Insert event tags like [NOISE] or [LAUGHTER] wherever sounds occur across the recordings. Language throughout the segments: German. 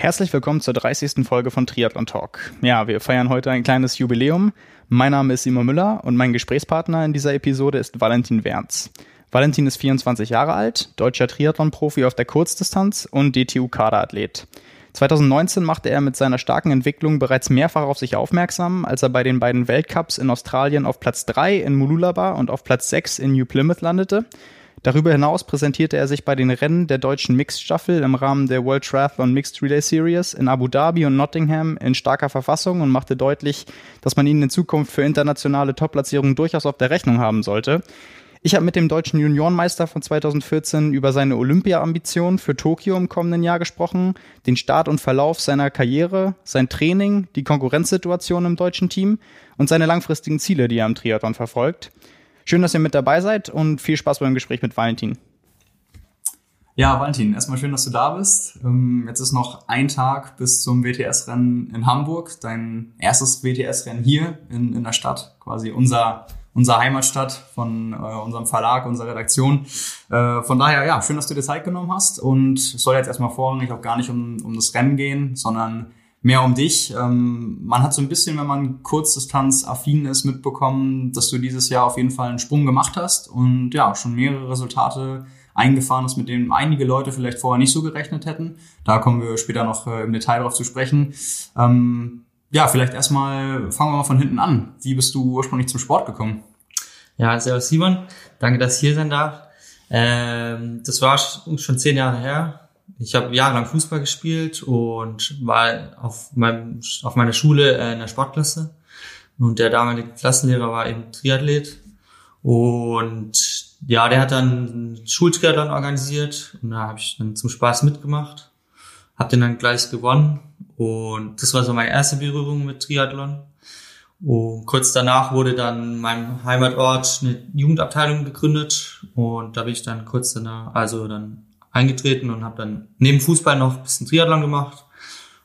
Herzlich willkommen zur 30. Folge von Triathlon Talk. Ja, wir feiern heute ein kleines Jubiläum. Mein Name ist Simon Müller und mein Gesprächspartner in dieser Episode ist Valentin Wernz. Valentin ist 24 Jahre alt, deutscher Triathlon-Profi auf der Kurzdistanz und DTU-Kaderathlet. 2019 machte er mit seiner starken Entwicklung bereits mehrfach auf sich aufmerksam, als er bei den beiden Weltcups in Australien auf Platz 3 in Mooloolaba und auf Platz 6 in New Plymouth landete Darüber hinaus präsentierte er sich bei den Rennen der deutschen Mixed-Staffel im Rahmen der World Triathlon Mixed Relay Series in Abu Dhabi und Nottingham in starker Verfassung und machte deutlich, dass man ihn in Zukunft für internationale Top-Platzierungen durchaus auf der Rechnung haben sollte. Ich habe mit dem deutschen Juniorenmeister von 2014 über seine Olympia-Ambition für Tokio im kommenden Jahr gesprochen, den Start und Verlauf seiner Karriere, sein Training, die Konkurrenzsituation im deutschen Team und seine langfristigen Ziele, die er im Triathlon verfolgt. Schön, dass ihr mit dabei seid und viel Spaß beim Gespräch mit Valentin. Ja, Valentin, erstmal schön, dass du da bist. Ähm, jetzt ist noch ein Tag bis zum WTS-Rennen in Hamburg, dein erstes WTS-Rennen hier in, in der Stadt, quasi unser, unser Heimatstadt von äh, unserem Verlag, unserer Redaktion. Äh, von daher, ja, schön, dass du dir Zeit genommen hast und es soll jetzt erstmal vorrangig auch gar nicht um, um das Rennen gehen, sondern mehr um dich. Ähm, man hat so ein bisschen, wenn man Kurzdistanz affin ist, mitbekommen, dass du dieses Jahr auf jeden Fall einen Sprung gemacht hast und ja, schon mehrere Resultate eingefahren hast, mit denen einige Leute vielleicht vorher nicht so gerechnet hätten. Da kommen wir später noch äh, im Detail drauf zu sprechen. Ähm, ja, vielleicht erstmal fangen wir mal von hinten an. Wie bist du ursprünglich zum Sport gekommen? Ja, servus Simon. Danke, dass ich hier sein darf. Ähm, das war schon zehn Jahre her ich habe jahrelang Fußball gespielt und war auf, meinem, auf meiner Schule äh, in der Sportklasse. Und der damalige Klassenlehrer war eben Triathlet. Und ja, der hat dann Schultriathlon organisiert und da habe ich dann zum Spaß mitgemacht. Hab den dann gleich gewonnen und das war so meine erste Berührung mit Triathlon. Und kurz danach wurde dann in meinem Heimatort eine Jugendabteilung gegründet und da bin ich dann kurz danach, also dann eingetreten und habe dann neben Fußball noch ein bisschen Triathlon gemacht.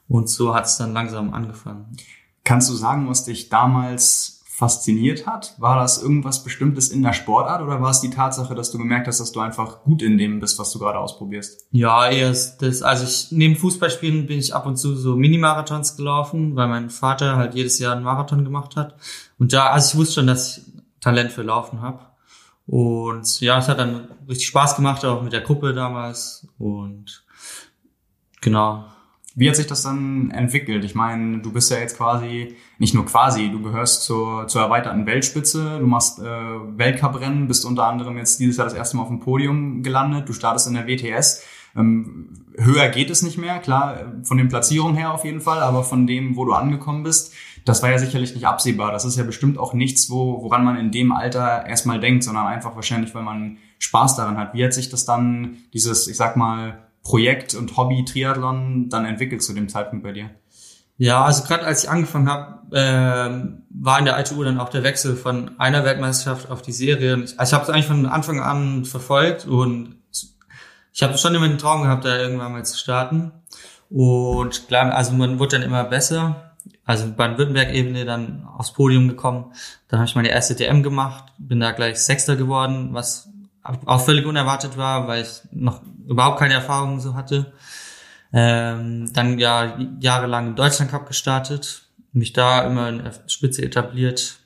Und so hat es dann langsam angefangen. Kannst du sagen, was dich damals fasziniert hat? War das irgendwas Bestimmtes in der Sportart oder war es die Tatsache, dass du gemerkt hast, dass du einfach gut in dem bist, was du gerade ausprobierst? Ja, eher das, also ich, neben Fußballspielen bin ich ab und zu so Mini-Marathons gelaufen, weil mein Vater halt jedes Jahr einen Marathon gemacht hat. Und da, also ich wusste schon, dass ich Talent für Laufen habe. Und ja, es hat dann richtig Spaß gemacht, auch mit der Gruppe damals. Und genau. Wie hat sich das dann entwickelt? Ich meine, du bist ja jetzt quasi, nicht nur quasi, du gehörst zur, zur erweiterten Weltspitze, du machst äh, Weltcuprennen, bist unter anderem jetzt dieses Jahr das erste Mal auf dem Podium gelandet, du startest in der WTS. Ähm, höher geht es nicht mehr, klar, von den Platzierungen her auf jeden Fall, aber von dem, wo du angekommen bist, das war ja sicherlich nicht absehbar. Das ist ja bestimmt auch nichts, wo, woran man in dem Alter erstmal denkt, sondern einfach wahrscheinlich, weil man Spaß daran hat. Wie hat sich das dann, dieses, ich sag mal, Projekt und Hobby Triathlon dann entwickelt zu dem Zeitpunkt bei dir? Ja, also gerade als ich angefangen habe, äh, war in der ITU dann auch der Wechsel von einer Weltmeisterschaft auf die Serie. Also ich habe es eigentlich von Anfang an verfolgt und ich habe schon immer den Traum gehabt, da irgendwann mal zu starten. Und klar, also man wird dann immer besser also Baden-Württemberg-Ebene dann aufs Podium gekommen. Dann habe ich meine erste DM gemacht, bin da gleich Sechster geworden, was auch völlig unerwartet war, weil ich noch überhaupt keine Erfahrung so hatte. Ähm, dann ja jahrelang im Deutschland Cup gestartet, mich da immer in der Spitze etabliert.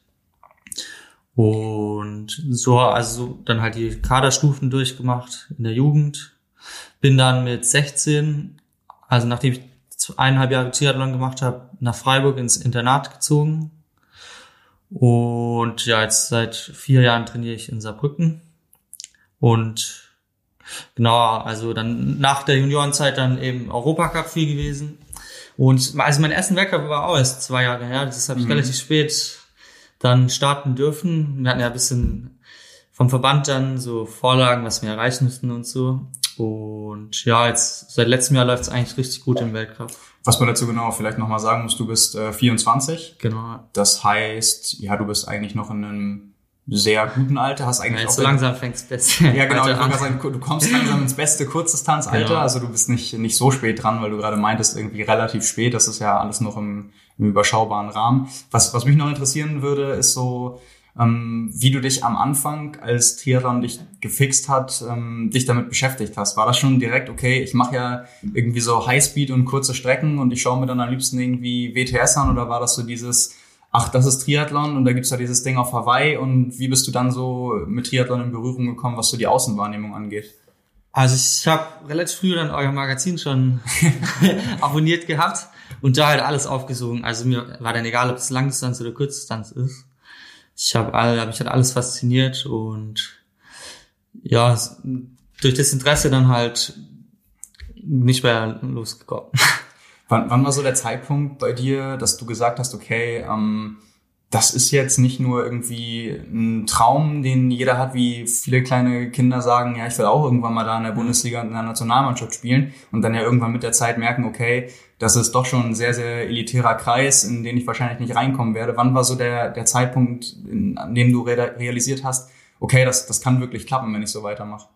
Und so, also dann halt die Kaderstufen durchgemacht in der Jugend. Bin dann mit 16, also nachdem ich eineinhalb Jahre Triathlon gemacht habe, nach Freiburg ins Internat gezogen. Und ja, jetzt seit vier Jahren trainiere ich in Saarbrücken. Und genau, also dann nach der Juniorenzeit dann eben Europacup viel gewesen. Und also mein ersten Weltcup war auch erst zwei Jahre her. Das habe ich mhm. relativ spät dann starten dürfen. Wir hatten ja ein bisschen vom Verband dann so Vorlagen, was wir erreichen müssten und so. Und ja, jetzt seit letztem Jahr läuft es eigentlich richtig gut im Weltcup. Was man dazu genau vielleicht nochmal sagen muss, du bist äh, 24. Genau. Das heißt, ja, du bist eigentlich noch in einem sehr guten Alter, hast eigentlich ja, auch so langsam fängt's beste. Ja, genau, sagen, du kommst langsam ins beste Kurzdistanzalter, genau. also du bist nicht nicht so spät dran, weil du gerade meintest irgendwie relativ spät, das ist ja alles noch im, im überschaubaren Rahmen. Was was mich noch interessieren würde, ist so ähm, wie du dich am Anfang, als Triathlon dich gefixt hat, ähm, dich damit beschäftigt hast. War das schon direkt, okay, ich mache ja irgendwie so Highspeed und kurze Strecken und ich schaue mir dann am liebsten irgendwie WTS an oder war das so dieses, ach, das ist Triathlon und da gibt's ja dieses Ding auf Hawaii und wie bist du dann so mit Triathlon in Berührung gekommen, was so die Außenwahrnehmung angeht? Also ich habe relativ früh dann euer Magazin schon [LAUGHS] abonniert gehabt und da halt alles aufgesogen. Also mir war dann egal, ob es Langdistanz oder Kurzdistanz ist ich habe hab mich halt alles fasziniert und ja, durch das Interesse dann halt nicht mehr losgekommen. [LAUGHS] Wann, wann war so der Zeitpunkt bei dir, dass du gesagt hast, okay, ähm, das ist jetzt nicht nur irgendwie ein Traum, den jeder hat, wie viele kleine Kinder sagen, ja, ich will auch irgendwann mal da in der Bundesliga in der Nationalmannschaft spielen und dann ja irgendwann mit der Zeit merken, okay, das ist doch schon ein sehr, sehr elitärer Kreis, in den ich wahrscheinlich nicht reinkommen werde. Wann war so der, der Zeitpunkt, in, an dem du realisiert hast, okay, das, das kann wirklich klappen, wenn ich so weitermache?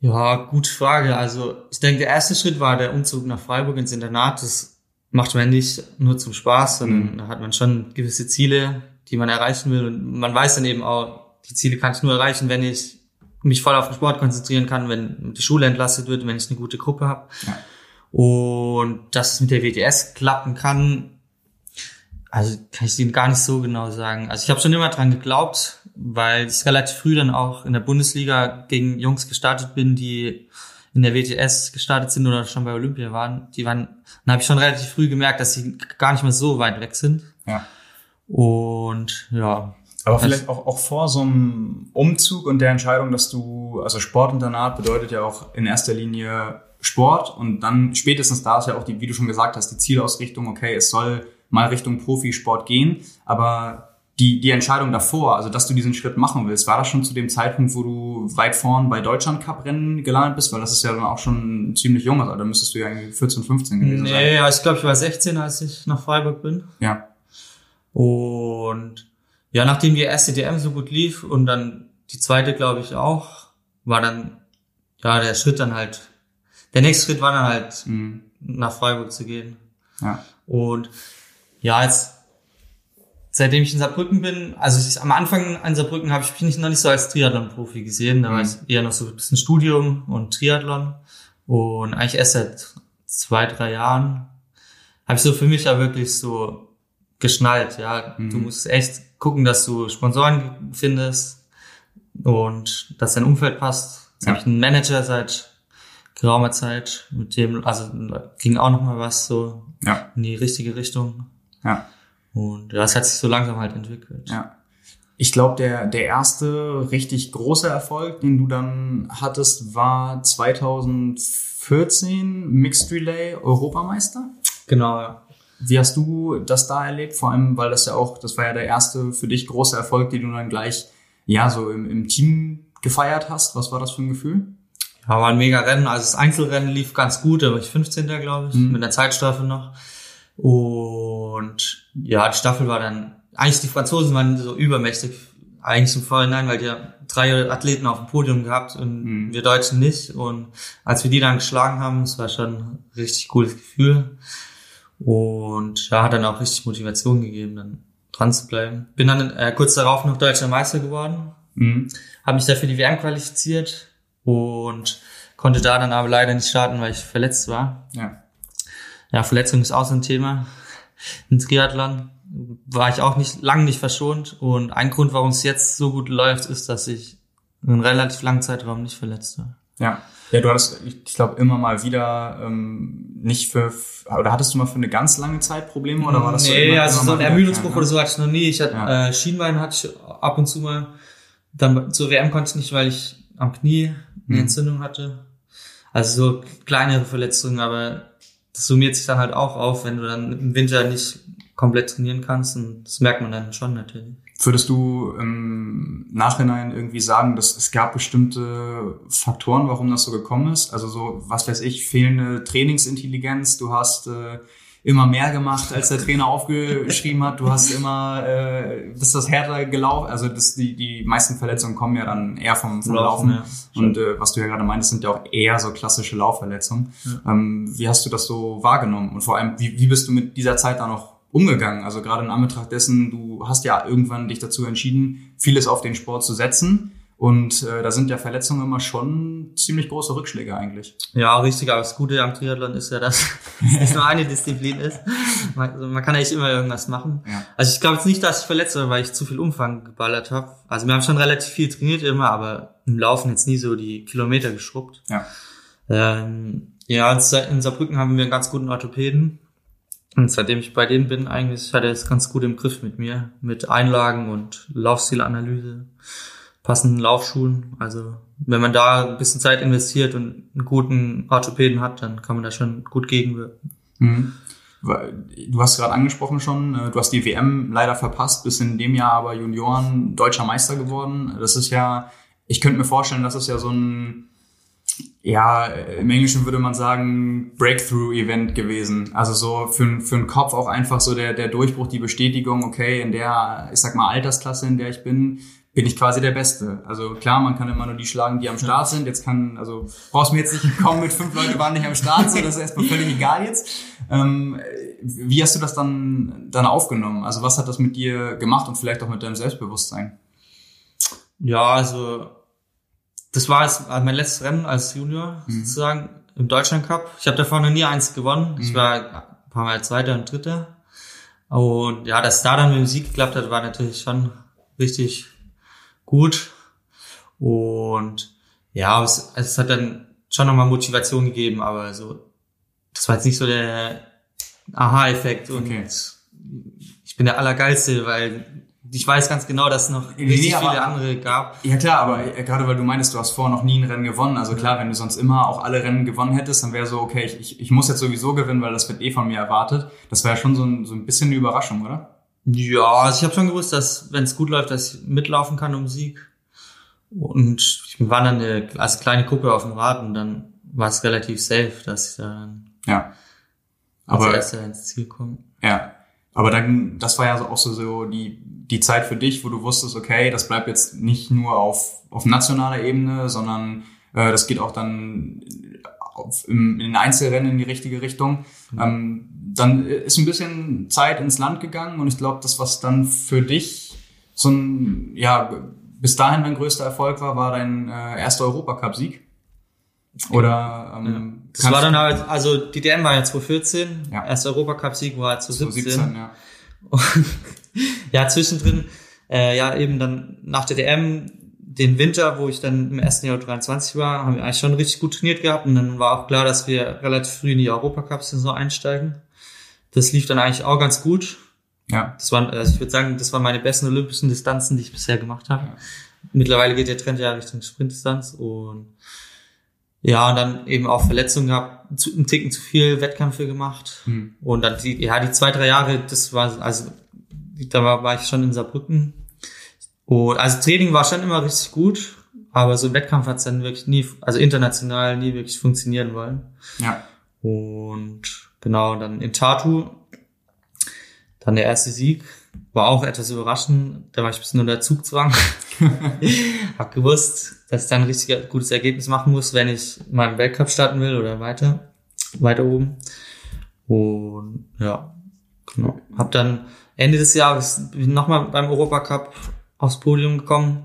Ja, gute Frage. Also ich denke, der erste Schritt war der Umzug nach Freiburg ins Internat. Das macht man nicht nur zum Spaß, sondern mhm. da hat man schon gewisse Ziele, die man erreichen will. Und man weiß dann eben auch, die Ziele kann ich nur erreichen, wenn ich mich voll auf den Sport konzentrieren kann, wenn die Schule entlastet wird, wenn ich eine gute Gruppe habe. Ja. Und dass es mit der WTS klappen kann, also kann ich Ihnen gar nicht so genau sagen. Also ich habe schon immer dran geglaubt, weil ich relativ früh dann auch in der Bundesliga gegen Jungs gestartet bin, die in der WTS gestartet sind oder schon bei Olympia waren. Die waren, dann habe ich schon relativ früh gemerkt, dass sie gar nicht mehr so weit weg sind. Ja. Und ja. Aber vielleicht auch, auch vor so einem Umzug und der Entscheidung, dass du, also Sportinternat bedeutet ja auch in erster Linie Sport und dann spätestens da ist ja auch die, wie du schon gesagt hast, die Zielausrichtung, okay, es soll mal Richtung Profisport gehen, aber die, die Entscheidung davor, also dass du diesen Schritt machen willst, war das schon zu dem Zeitpunkt, wo du weit vorn bei Deutschland Cup Rennen gelandet bist? Weil das ist ja dann auch schon ziemlich jung, also da müsstest du ja irgendwie 14, 15 gewesen nee, sein. Nee, ich glaube, ich war 16, als ich nach Freiburg bin. Ja. Und ja, nachdem die erste DM so gut lief und dann die zweite, glaube ich, auch, war dann ja der Schritt dann halt der nächste Schritt war dann halt, mhm. nach Freiburg zu gehen. Ja. Und ja, jetzt, seitdem ich in Saarbrücken bin, also ich, am Anfang an Saarbrücken habe ich mich noch nicht so als Triathlon-Profi gesehen. Da mhm. war ich eher noch so ein bisschen Studium und Triathlon. Und eigentlich erst seit zwei, drei Jahren habe ich so für mich ja wirklich so geschnallt, ja. Mhm. Du musst echt gucken, dass du Sponsoren findest und dass dein Umfeld passt. Jetzt ja. habe ich einen Manager seit geraumer Zeit, mit dem, also ging auch noch mal was so ja. in die richtige Richtung. Ja. Und das hat sich so langsam halt entwickelt. Ja. Ich glaube, der, der erste richtig große Erfolg, den du dann hattest, war 2014 Mixed Relay Europameister. Genau, ja. Wie hast du das da erlebt? Vor allem, weil das ja auch, das war ja der erste für dich große Erfolg, den du dann gleich, ja, so im, im Team gefeiert hast. Was war das für ein Gefühl? Ja, war ein mega Rennen. Also das Einzelrennen lief ganz gut, da war ich 15. glaube ich, mhm. mit der Zeitstaffel noch. Und ja, die Staffel war dann, eigentlich die Franzosen waren so übermächtig, eigentlich im Vorhinein, weil die drei Athleten auf dem Podium gehabt und mhm. wir Deutschen nicht. Und als wir die dann geschlagen haben, es war schon ein richtig cooles Gefühl. Und ja, hat dann auch richtig Motivation gegeben, dann dran zu bleiben. Bin dann äh, kurz darauf noch deutscher Meister geworden. Mhm. Habe mich dafür die WM qualifiziert und konnte da dann aber leider nicht starten, weil ich verletzt war. Ja. Ja, Verletzung ist auch so ein Thema. Im Triathlon war ich auch nicht lang nicht verschont und ein Grund, warum es jetzt so gut läuft, ist, dass ich einen relativ langen Zeitraum nicht verletzt war. Ja. Ja, du hattest, ich glaube, immer mal wieder ähm, nicht für, oder hattest du mal für eine ganz lange Zeit Probleme oder war das nee, so? Nee, also so ein Ermüdungsbruch oder so hatte ich noch nie. Ich hatte ja. äh, Schienbein hatte ich ab und zu mal. Dann zur WM konnte ich nicht, weil ich am Knie eine mhm. Entzündung hatte. Also so kleinere Verletzungen, aber das summiert sich dann halt auch auf, wenn du dann im Winter nicht komplett trainieren kannst und das merkt man dann schon natürlich. Würdest du im Nachhinein irgendwie sagen, dass es gab bestimmte Faktoren, warum das so gekommen ist? Also so, was weiß ich, fehlende Trainingsintelligenz, du hast äh, immer mehr gemacht, als der Trainer aufgeschrieben hat. Du hast immer, äh, bist das härter gelaufen. Also das, die, die meisten Verletzungen kommen ja dann eher vom, vom Laufen. Laufen. Ja. Und äh, was du ja gerade meintest, sind ja auch eher so klassische Laufverletzungen. Ja. Ähm, wie hast du das so wahrgenommen? Und vor allem, wie, wie bist du mit dieser Zeit dann noch umgegangen? Also gerade in Anbetracht dessen, du hast ja irgendwann dich dazu entschieden, vieles auf den Sport zu setzen. Und äh, da sind ja Verletzungen immer schon ziemlich große Rückschläge eigentlich. Ja, richtig. Aber das Gute am Triathlon ist ja, dass [LAUGHS] es nur eine Disziplin ist. Man, also man kann eigentlich immer irgendwas machen. Ja. Also ich glaube jetzt nicht, dass ich verletzt war, weil ich zu viel Umfang geballert habe. Also wir haben schon relativ viel trainiert immer, aber im Laufen jetzt nie so die Kilometer geschrubbt. Ja. Ähm, ja, in Saarbrücken haben wir einen ganz guten Orthopäden. Und seitdem ich bei denen bin, eigentlich hat er es ganz gut im Griff mit mir, mit Einlagen und Laufstilanalyse passenden Laufschuhen. Also wenn man da ein bisschen Zeit investiert und einen guten Orthopäden hat, dann kann man da schon gut gegenwirken. Mhm. Du hast gerade angesprochen schon, äh, du hast die WM leider verpasst, bist in dem Jahr aber Junioren deutscher Meister geworden. Das ist ja, ich könnte mir vorstellen, das ist ja so ein, ja, im Englischen würde man sagen, Breakthrough-Event gewesen. Also so für, für den Kopf auch einfach so der, der Durchbruch, die Bestätigung, okay, in der, ich sag mal, Altersklasse, in der ich bin, bin ich quasi der Beste. Also klar, man kann immer nur die schlagen, die am Start sind. Jetzt kann, also brauchst mir jetzt nicht kommen mit fünf Leute waren nicht am Start, so das ist erstmal völlig egal jetzt. Ähm, wie hast du das dann dann aufgenommen? Also was hat das mit dir gemacht und vielleicht auch mit deinem Selbstbewusstsein? Ja, also das war jetzt mein letztes Rennen als Junior mhm. sozusagen im Deutschland Cup. Ich habe davor noch nie eins gewonnen. Mhm. Ich war ein paar Mal Zweiter und Dritter. Und ja, dass da dann mit dem Sieg geklappt hat, war natürlich schon richtig gut. Und ja, es, es hat dann schon nochmal Motivation gegeben, aber so, das war jetzt nicht so der Aha-Effekt und okay. ich bin der Allergeilste, weil ich weiß ganz genau, dass es noch nee, richtig aber, viele andere gab. Ja klar, aber gerade weil du meinst, du hast vorher noch nie ein Rennen gewonnen. Also klar, wenn du sonst immer auch alle Rennen gewonnen hättest, dann wäre so, okay, ich, ich muss jetzt sowieso gewinnen, weil das wird eh von mir erwartet. Das wäre schon so ein, so ein bisschen eine Überraschung, oder? Ja, also ich habe schon gewusst, dass wenn es gut läuft, dass ich mitlaufen kann um Sieg. Und wir waren dann eine, als kleine Gruppe auf dem Rad und dann war es relativ safe, dass ich dann ja. aber, als Erster ins Ziel komme. Ja. Aber dann, das war ja auch so, so die, die Zeit für dich, wo du wusstest, okay, das bleibt jetzt nicht nur auf, auf nationaler Ebene, sondern äh, das geht auch dann auf, im, in den Einzelrennen in die richtige Richtung. Mhm. Ähm, dann ist ein bisschen Zeit ins Land gegangen und ich glaube, das, was dann für dich so ein, ja, bis dahin dein größter Erfolg war, war dein äh, erster Europacup-Sieg? Oder ähm, ja. Das war dann halt, also die DM war ja 2014, ja. erster Europacup-Sieg war halt 2017. 2017 ja. [LAUGHS] Und, ja, zwischendrin, äh, ja, eben dann nach der DM, den Winter, wo ich dann im ersten Jahr 23 war, haben wir eigentlich schon richtig gut trainiert gehabt und dann war auch klar, dass wir relativ früh in die Europacup-Saison einsteigen. Das lief dann eigentlich auch ganz gut. Ja. Das waren, also ich würde sagen, das waren meine besten olympischen Distanzen, die ich bisher gemacht habe. Ja. Mittlerweile geht der Trend ja Richtung Sprintdistanz und ja, und dann eben auch Verletzungen gehabt, zu, einen Ticken zu viel Wettkämpfe gemacht. Hm. Und dann die, ja, die zwei, drei Jahre, das war, also da war, war ich schon in Saarbrücken. Und also Training war schon immer richtig gut, aber so ein Wettkampf hat es dann wirklich nie, also international nie wirklich funktionieren wollen. Ja. Und genau, dann in Tartu dann der erste Sieg war auch etwas überraschend. Da war ich ein bisschen unter Zugzwang. [LAUGHS] hab gewusst, dass ich dann ein richtig gutes Ergebnis machen muss, wenn ich im Weltcup starten will oder weiter, weiter oben. Und ja, genau. Hab dann Ende des Jahres nochmal beim Europacup aufs Podium gekommen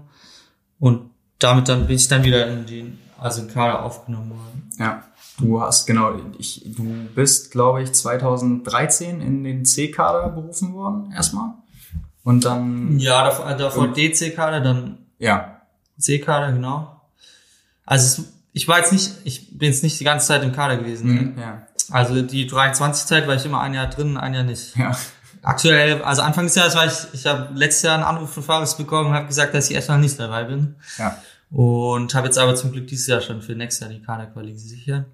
und damit dann bin ich dann wieder in den, also in Kader aufgenommen worden. Ja. Du hast, genau, ich, du bist, glaube ich, 2013 in den C-Kader berufen worden, erstmal. Und dann. Ja, davor, davor DC-Kader, dann. Ja. C-Kader, genau. Also, es, ich war jetzt nicht, ich bin jetzt nicht die ganze Zeit im Kader gewesen. Mhm, ne? ja. Also, die 23-Zeit war ich immer ein Jahr drin, ein Jahr nicht. Ja. Aktuell, also Anfang des Jahres war ich, ich habe letztes Jahr einen Anruf von Fares bekommen und habe gesagt, dass ich erstmal nicht dabei bin. Ja. Und habe jetzt aber zum Glück dieses Jahr schon für nächstes Jahr die Kaderquali gesichert.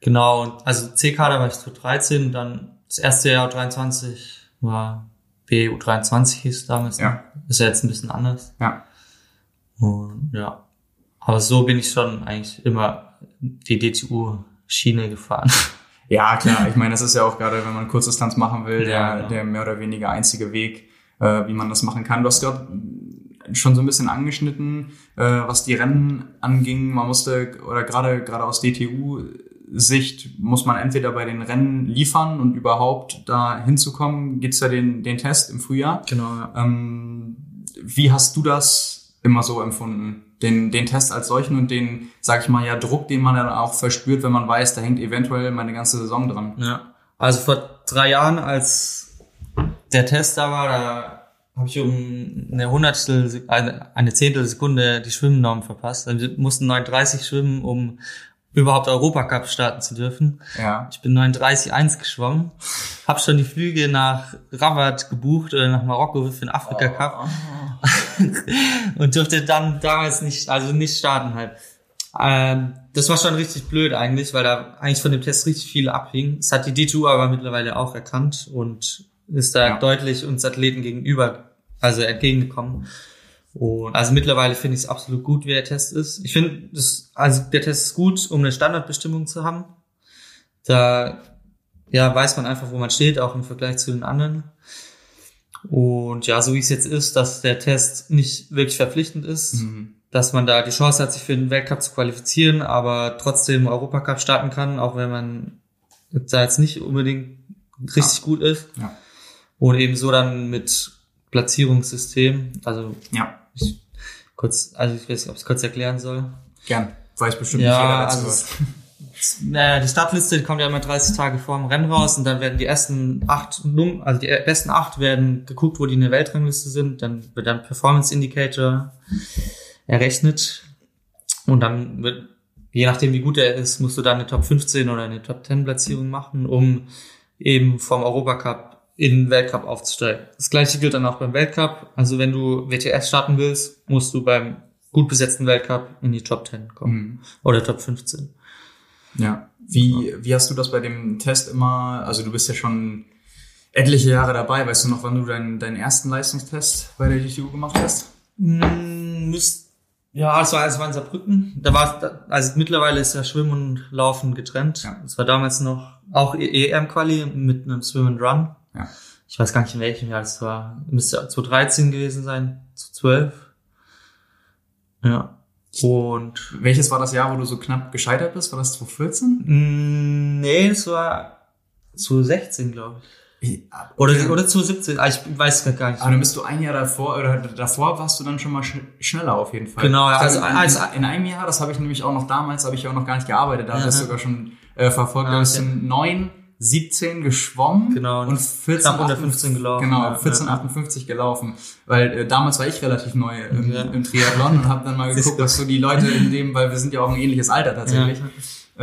Genau, also C-Kader war ich zu 13, dann das erste Jahr 23 war BU23 hieß damals. Ne? Ja. Ist ja jetzt ein bisschen anders. Ja. Und ja. Aber so bin ich schon eigentlich immer die DTU-Schiene gefahren. [LAUGHS] Ja, klar. Ich meine, das ist ja auch gerade, wenn man Kurzdistanz machen will, der, ja, genau. der mehr oder weniger einzige Weg, äh, wie man das machen kann. Du hast gerade schon so ein bisschen angeschnitten, äh, was die Rennen anging. Man musste, oder gerade gerade aus DTU Sicht muss man entweder bei den Rennen liefern und überhaupt da hinzukommen, gibt's ja den, den Test im Frühjahr. Genau, ja. Ähm, wie hast du das immer so empfunden? Den, den Test als solchen und den, sag ich mal, ja, Druck, den man dann auch verspürt, wenn man weiß, da hängt eventuell meine ganze Saison dran. Ja. Also vor drei Jahren, als der Test da war, da habe ich um eine Hundertstel, eine, eine Zehntel Sekunde die Schwimmnorm verpasst. Also wir mussten 9,30 schwimmen, um überhaupt Europacup starten zu dürfen. Ja. Ich bin 39,1 geschwommen, habe schon die Flüge nach Rabat gebucht oder nach Marokko für den Afrika Cup [LAUGHS] und durfte dann damals nicht, also nicht starten halt. Ähm, das war schon richtig blöd eigentlich, weil da eigentlich von dem Test richtig viel abhing. Es hat die DTU aber mittlerweile auch erkannt und ist da Ja. deutlich uns Athleten gegenüber, also entgegengekommen. Und also mittlerweile finde ich es absolut gut, wie der Test ist. Ich finde, das, also der Test ist gut, um eine Standardbestimmung zu haben. Da ja, weiß man einfach, wo man steht, auch im Vergleich zu den anderen. Und ja, so wie es jetzt ist, dass der Test nicht wirklich verpflichtend ist, Mhm. dass man da die Chance hat, sich für den Weltcup zu qualifizieren, aber trotzdem Europacup starten kann, auch wenn man da jetzt nicht unbedingt richtig gut ist. Ja. Und eben so dann mit Platzierungssystem, also Ja, ich, kurz, also ich weiß nicht, ob ich es kurz erklären soll. gern. Weiß bestimmt Ja, nicht jeder dazu also [LAUGHS] Naja, die Startliste kommt ja immer 30 Tage vor dem Rennen raus und dann werden die ersten acht, also die besten acht werden geguckt, wo die in der Weltrangliste sind. Dann wird dann Performance Indicator errechnet und dann wird, je nachdem wie gut er ist, musst du dann eine Top 15 oder eine Top 10 Platzierung machen, um eben vom Europacup in den Weltcup aufzusteigen. Das gleiche gilt dann auch beim Weltcup. Also wenn du WTS starten willst, musst du beim gut besetzten Weltcup in die Top 10 kommen Mhm. oder Top 15. Ja. Wie, wie hast du das bei dem Test immer, also du bist ja schon etliche Jahre dabei, weißt du noch, wann du deinen, deinen ersten Leistungstest bei der DTU gemacht hast? Mm, müsst, ja, es war, es war in Saarbrücken. Da war, also mittlerweile ist ja Schwimmen und Laufen getrennt. Ja. Es war damals noch auch EM-Quali mit einem Swim and Run. Ja. Ich weiß gar nicht, in welchem Jahr das war. Müsste 2013 gewesen sein, 2012. Ja. Und, Welches war das Jahr, wo du so knapp gescheitert bist? War das 2014? mm, nee, es war 2016, glaube ich. Oder, oder 2017. Ah, ich weiß gar nicht. Aber dann bist du ein Jahr davor, oder davor warst du dann schon mal sch schneller auf jeden Fall. Genau, ja, also- glaube, in, also- in einem Jahr, das habe ich nämlich auch noch damals, habe ich auch noch gar nicht gearbeitet, da habe ich das sogar schon äh, verfolgt. Ah, Da bist du okay. 9, 17 geschwommen Genau, und 14, knapp unter 15 gelaufen, Genau, ja, 14, ja. 58 gelaufen. Weil äh, damals war ich relativ neu im, Ja. im Triathlon und habe dann mal [LAUGHS] geguckt, was so die Leute in dem, weil wir sind ja auch ein ähnliches Alter tatsächlich.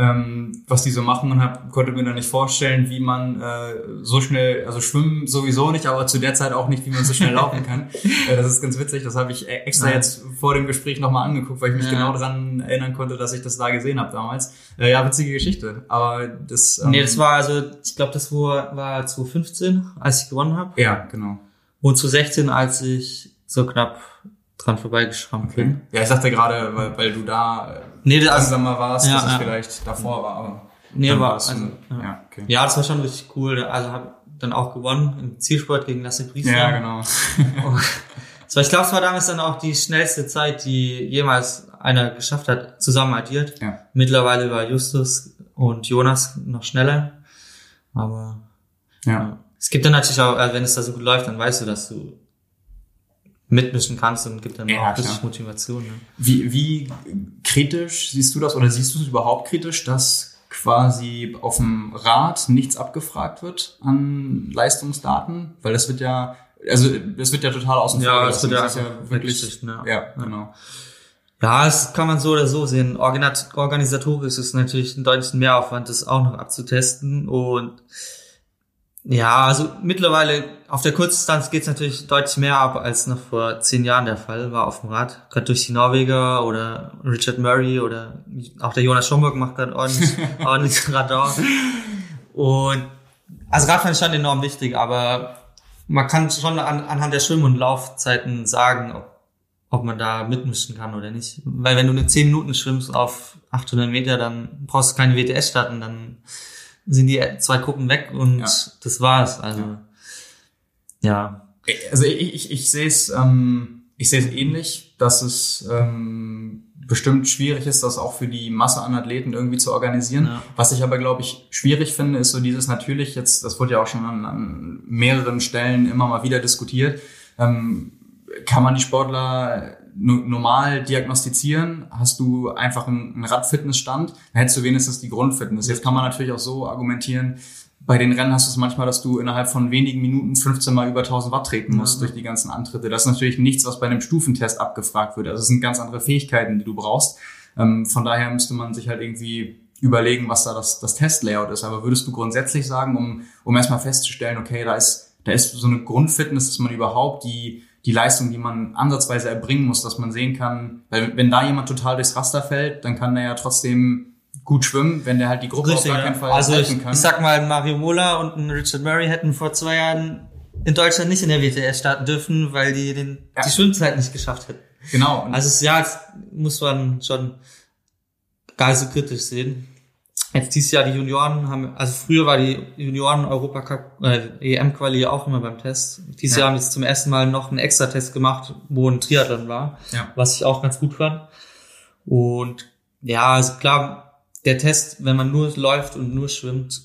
Ähm, was die so machen und hab, konnte mir dann nicht vorstellen, wie man äh, so schnell, also schwimmen sowieso nicht, aber zu der Zeit auch nicht, wie man so schnell laufen kann. [LAUGHS] Äh, das ist ganz witzig, das habe ich e- extra jetzt vor dem Gespräch nochmal angeguckt, weil ich mich Ja. genau daran erinnern konnte, dass ich das da gesehen habe damals. Äh, ja, witzige Geschichte, aber das... Ähm, Nee, das war also, ich glaube, das war, war 2015, als ich gewonnen habe. Ja, genau. Und 2016, als ich so knapp dran vorbeigeschrammt Okay. bin. Ja, ich dachte gerade, weil, weil du da äh, Nee, das, also, langsamer warst, Ja, dass es ja. vielleicht davor war, aber... nee, war, also, ja. ja, okay. ja, das war schon richtig cool. Also habe dann auch gewonnen im Zielsport gegen Lasse Priester. Ja, genau. [LAUGHS] So, ich glaube, es war damals dann auch die schnellste Zeit, die jemals einer geschafft hat, zusammen addiert. Ja. Mittlerweile war Justus und Jonas noch schneller. Aber Ja. ja. es gibt dann natürlich auch, also wenn es da so gut läuft, dann weißt du, dass du mitmischen kannst und gibt dann Ja, auch richtig. Motivation. Ne? Wie, wie kritisch siehst du das oder siehst du es überhaupt kritisch, dass quasi auf dem Rad nichts abgefragt wird an Leistungsdaten? Weil das wird ja, also das wird ja total außen vor Ja, es wird ja Das ist einfach wirklich, weggestrichen, ja. ja, genau. Ja, das kann man so oder so sehen. Organisatorisch ist natürlich ein deutlich Mehraufwand, das auch noch abzutesten. Und ja, also mittlerweile auf der Kurzdistanz geht's natürlich deutlich mehr ab, als noch vor zehn Jahren der Fall war auf dem Rad. Gerade durch die Norweger oder Richard Murray oder auch der Jonas Schomburg macht gerade ordentlich, [LAUGHS] ordentlich Radar. Und also Radfahren ist schon enorm wichtig, aber man kann schon an, anhand der Schwimm- und Laufzeiten sagen, ob ob man da mitmischen kann oder nicht. Weil wenn du eine 10 Minuten schwimmst auf 800 Meter, dann brauchst du keine WTS starten, dann sind die zwei Gruppen weg und Ja. das war's. Also ja. Also ich, ich, ich sehe es ähm, ich sehe es ähnlich, dass es ähm, bestimmt schwierig ist, das auch für die Masse an Athleten irgendwie zu organisieren. Ja. Was ich aber, glaube ich, schwierig finde, ist so dieses natürlich jetzt, das wurde ja auch schon an, an mehreren Stellen immer mal wieder diskutiert, ähm, kann man die Sportler normal diagnostizieren? Hast du einfach einen, einen Radfitnessstand? Dann hättest du wenigstens die Grundfitness. Jetzt kann man natürlich auch so argumentieren, bei den Rennen hast du es manchmal, dass du innerhalb von wenigen Minuten 15 mal über 1000 Watt treten musst Ja. durch die ganzen Antritte. Das ist natürlich nichts, was bei einem Stufentest abgefragt wird. Also es sind ganz andere Fähigkeiten, die du brauchst. Ähm, von daher müsste man sich halt irgendwie überlegen, was da das, das Testlayout ist. Aber würdest du grundsätzlich sagen, um, um erstmal festzustellen, okay, da ist, da ist so eine Grundfitness, dass man überhaupt die, die Leistung, die man ansatzweise erbringen muss, dass man sehen kann, weil wenn da jemand total durchs Raster fällt, dann kann der ja trotzdem gut schwimmen, wenn der halt die Gruppe Richtig, auf gar keinen Fall Also ich, halten kann. ich sag mal, Mario Mola und ein Richard Murray hätten vor zwei Jahren in Deutschland nicht in der WTS starten dürfen, weil die den, Ja. die Schwimmzeit nicht geschafft hätten. genau. Also es, ja, es muss man schon gar so kritisch sehen. Jetzt dieses Jahr die Junioren haben, also früher war die Junioren Europa Cup, äh, EM Quali auch immer beim Test. Dieses Ja. Jahr haben sie zum ersten Mal noch einen extra Test gemacht, wo ein Triathlon war, Ja. was ich auch ganz gut fand. Und ja, also klar, der Test, wenn man nur läuft und nur schwimmt,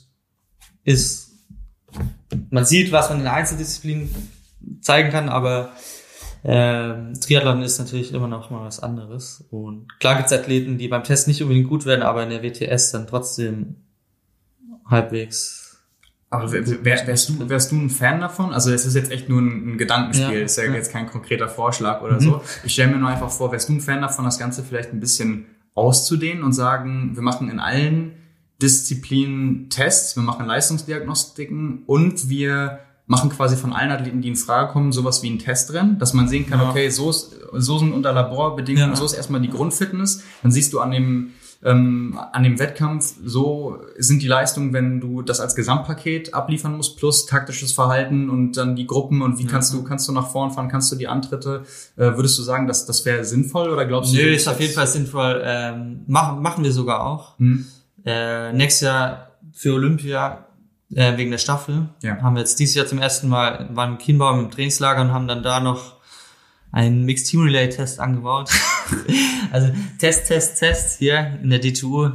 ist, man sieht, was man in der Einzeldisziplin zeigen kann, aber ähm, Triathlon ist natürlich immer noch mal was anderes. Und klar gibt's Athleten, die beim Test nicht unbedingt gut werden, aber in der WTS dann trotzdem halbwegs. Aber wär, wärst, du, wärst du ein Fan davon? Also es ist jetzt echt nur ein, ein Gedankenspiel, Ja. ist ja Ja. jetzt kein konkreter Vorschlag oder Mhm. so. Ich stelle mir nur einfach vor, wärst du ein Fan davon, das Ganze vielleicht ein bisschen auszudehnen und sagen, wir machen in allen Disziplinen Tests, wir machen Leistungsdiagnostiken und wir machen quasi von allen Athleten, die in Frage kommen, sowas wie ein Testrennen, dass man sehen kann, Ja. okay, so, ist, so sind unter Laborbedingungen, Ja. so ist erstmal die Grundfitness. Dann siehst du an dem ähm, an dem Wettkampf, so sind die Leistungen, wenn du das als Gesamtpaket abliefern musst, plus taktisches Verhalten und dann die Gruppen und wie Ja. kannst du, kannst du nach vorn fahren, kannst du die Antritte, äh, würdest du sagen, dass das wäre sinnvoll oder glaubst du? Nö, du ist auf jeden Fall sinnvoll. Ähm, machen, machen wir sogar auch. Hm, Äh, nächstes Jahr für Olympia äh, wegen der Staffel Ja. haben wir jetzt dieses Jahr zum ersten Mal waren im Kienbaum im Trainingslager und haben dann da noch einen Mixed Team Relay Test angebaut. [LAUGHS] also Test, Test, Test hier in der DTU.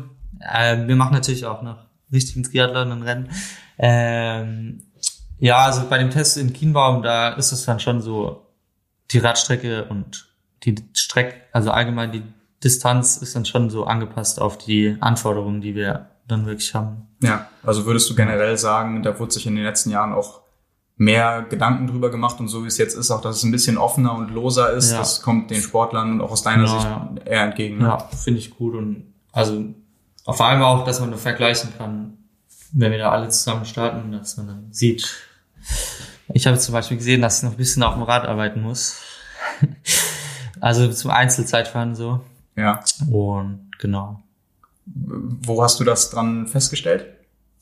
Ähm, wir machen natürlich auch noch richtigen Triathlon und Rennen. Ähm, ja, also bei dem Test in Kienbaum, da ist es dann schon so die Radstrecke und die Strecke, also allgemein die Distanz ist dann schon so angepasst auf die Anforderungen, die wir dann wirklich haben. Ja, also würdest du generell sagen, da wurde sich in den letzten Jahren auch mehr Gedanken drüber gemacht und so wie es jetzt ist, auch dass es ein bisschen offener und loser ist, Ja. das kommt den Sportlern und auch aus deiner Genau, Sicht ja. eher entgegen. Ne? Ja, finde ich gut und also vor allem auch, dass man vergleichen kann, wenn wir da alle zusammen starten, dass man dann sieht. Ich habe zum Beispiel gesehen, dass ich noch ein bisschen auf dem Rad arbeiten muss. [LAUGHS] also zum Einzelzeitfahren so. ja. Und genau. Wo hast du das dran festgestellt?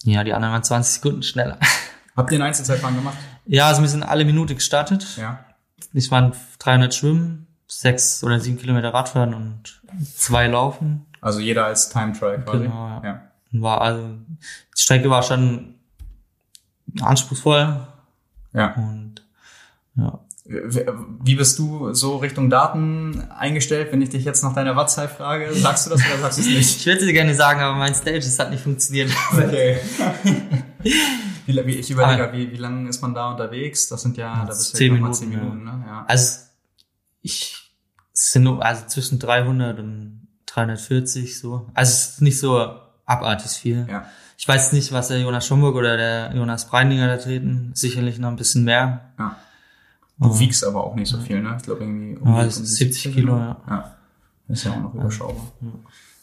Ja, die anderen waren 20 Sekunden schneller. [LAUGHS] Habt ihr ein Einzelzeitfahren gemacht? Ja, also wir sind alle Minute gestartet. Ja. Ich waren 300 Schwimmen, sechs oder sieben Kilometer Radfahren und zwei Laufen. Also jeder als Time Trial quasi. Genau, ja. ja. War also, die Strecke war schon anspruchsvoll ja. und ja. Wie bist du so Richtung Daten eingestellt, wenn ich dich jetzt nach deiner Wattzeit frage? Sagst du das oder sagst du es nicht? Ich würde es dir gerne sagen, aber mein Stages hat nicht funktioniert. Okay. wie, ich überlege, Aber- wie, wie lange ist man da unterwegs? Das sind ja, da bist du Zehn ja Minuten, zehn. Minuten, ne? Ja. Also ich es sind nur, also zwischen 300 und 340 so. Also es ist nicht so abartig viel. ja. Ich weiß nicht, was der Jonas Schomburg oder der Jonas Breindinger da treten. Sicherlich noch ein bisschen mehr. ja. Du wiegst aber auch nicht so viel, ne? Ich glaube irgendwie um Ja, um ist die 70 Kilo, ja. Ja. Ist ja auch noch überschaubar.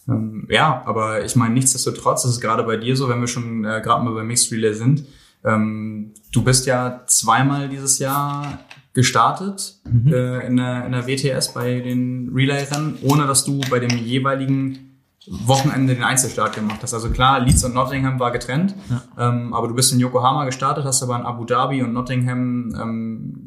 Ähm, ja, aber ich meine, nichtsdestotrotz, ist gerade bei dir so, wenn wir schon äh, gerade mal bei Mixed Relay sind, ähm, du bist ja zweimal dieses Jahr gestartet Mhm. äh, in, der, in der WTS bei den Relay-Rennen, ohne dass du bei dem jeweiligen Wochenende den Einzelstart gemacht hast. Also klar, Leeds und Nottingham war getrennt, ähm, aber du bist in Yokohama gestartet, hast aber in Abu Dhabi und Nottingham ähm,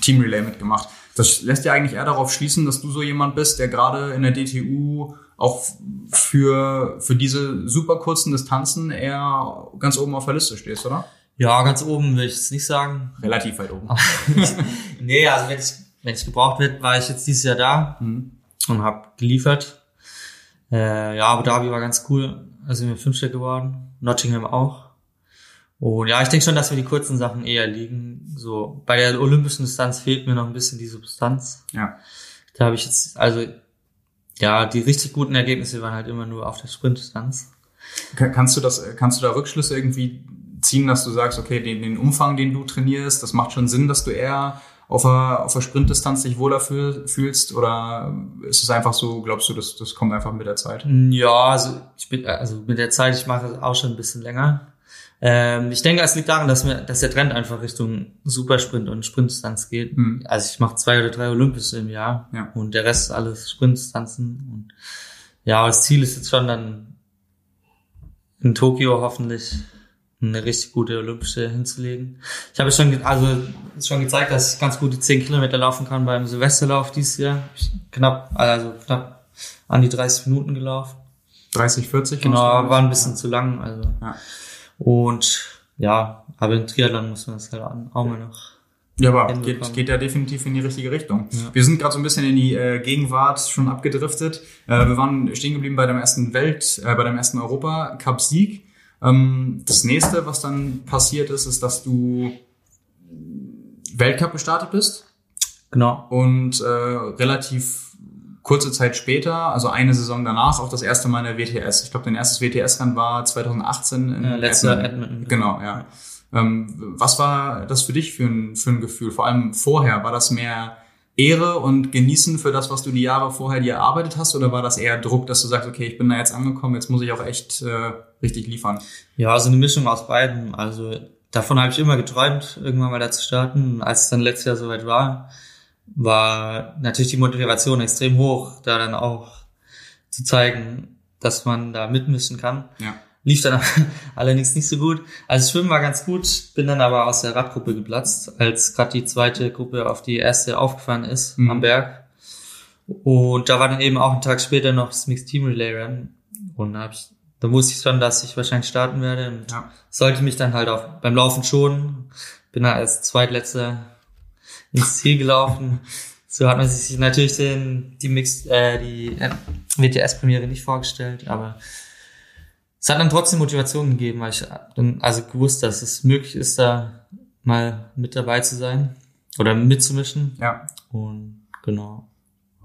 Team Relay mitgemacht. Das lässt ja eigentlich eher darauf schließen, dass du so jemand bist, der gerade in der DTU auch für, für diese super kurzen Distanzen eher ganz oben auf der Liste stehst, oder? Ja, ganz oben will ich es nicht sagen. Relativ weit oben. [LAUGHS] nee, also wenn ich, wenn ich gebraucht wird, war ich jetzt dieses Jahr da Mhm. und habe geliefert. Äh, ja, Abu Dhabi war ganz cool. Also sind wir Fünfter geworden. Nottingham auch. Und ja, ich denke schon, dass wir die kurzen Sachen eher liegen. So bei der olympischen Distanz fehlt mir noch ein bisschen die Substanz. Ja. Da habe ich jetzt, also ja, die richtig guten Ergebnisse waren halt immer nur auf der Sprintdistanz. Ka- Kannst du das, kannst du da Rückschlüsse irgendwie ziehen, dass du sagst, okay, den, den Umfang, den du trainierst, das macht schon Sinn, dass du eher auf der, auf der Sprintdistanz dich wohler fühl, fühlst? Oder ist es einfach so, glaubst du, das, das kommt einfach mit der Zeit? Ja, also ich bin, also mit der Zeit, ich mache es auch schon ein bisschen länger. Ähm, ich denke, es liegt daran, dass mir, dass der Trend einfach Richtung Supersprint und Sprintdistanz geht. Mhm. Also ich mache zwei oder drei Olympische im Jahr Ja. und der Rest ist alles Sprintdistanzen. Und ja, das Ziel ist jetzt schon dann in Tokio hoffentlich eine richtig gute Olympische hinzulegen. Ich habe schon, also schon gezeigt, dass ich ganz gut die 10 Kilometer laufen kann beim Silvesterlauf dieses Jahr. Ich knapp, also knapp an die 30 Minuten gelaufen. 30, 40? Genau, war ein bisschen zu lang. Also. Ja. Und ja, aber im Triathlon muss man das halt an- auch mal noch. Ja, aber geht, geht ja definitiv in die richtige Richtung. Ja. Wir sind gerade so ein bisschen in die äh, Gegenwart schon abgedriftet. Äh, wir waren stehen geblieben bei dem ersten Welt, äh, bei dem ersten Europacup-Sieg. Ähm, das nächste, was dann passiert ist, ist, dass du Weltcup gestartet bist Genau. und äh, relativ kurze Zeit später, also eine Saison danach, auch das erste Mal in der WTS. Ich glaube, dein erstes WTS-Rennen war 2018 in Äh, letzter Edmonton. Edmonton. Genau, ja. Ähm, was war das für dich für ein, für ein Gefühl? Vor allem vorher, war das mehr Ehre und Genießen für das, was du die Jahre vorher dir erarbeitet hast? Oder war das eher Druck, dass du sagst, okay, ich bin da jetzt angekommen, jetzt muss ich auch echt äh, richtig liefern? Ja, also eine Mischung aus beiden. Also davon habe ich immer geträumt, irgendwann mal da zu starten. Als es dann letztes Jahr soweit war, war natürlich die Motivation extrem hoch, da dann auch zu zeigen, dass man da mitmischen kann. Ja. Lief dann [LAUGHS] allerdings nicht so gut. Also Schwimmen war ganz gut, bin dann aber aus der Radgruppe geplatzt, als gerade die zweite Gruppe auf die erste aufgefahren ist Mhm. am Berg. Und da war dann eben auch einen Tag später noch das Mixed Team Relay Rennen. Und da, hab ich, da wusste ich schon, dass ich wahrscheinlich starten werde. Und Ja. sollte mich dann halt auch beim Laufen schon. Bin da als Zweitletzter ins Ziel gelaufen. So hat man sich natürlich den, die Mixed, äh, die äh, WTS-Premiere nicht vorgestellt, aber es hat dann trotzdem Motivation gegeben, weil ich dann also gewusst, dass es möglich ist, da mal mit dabei zu sein oder mitzumischen. Ja. Und genau.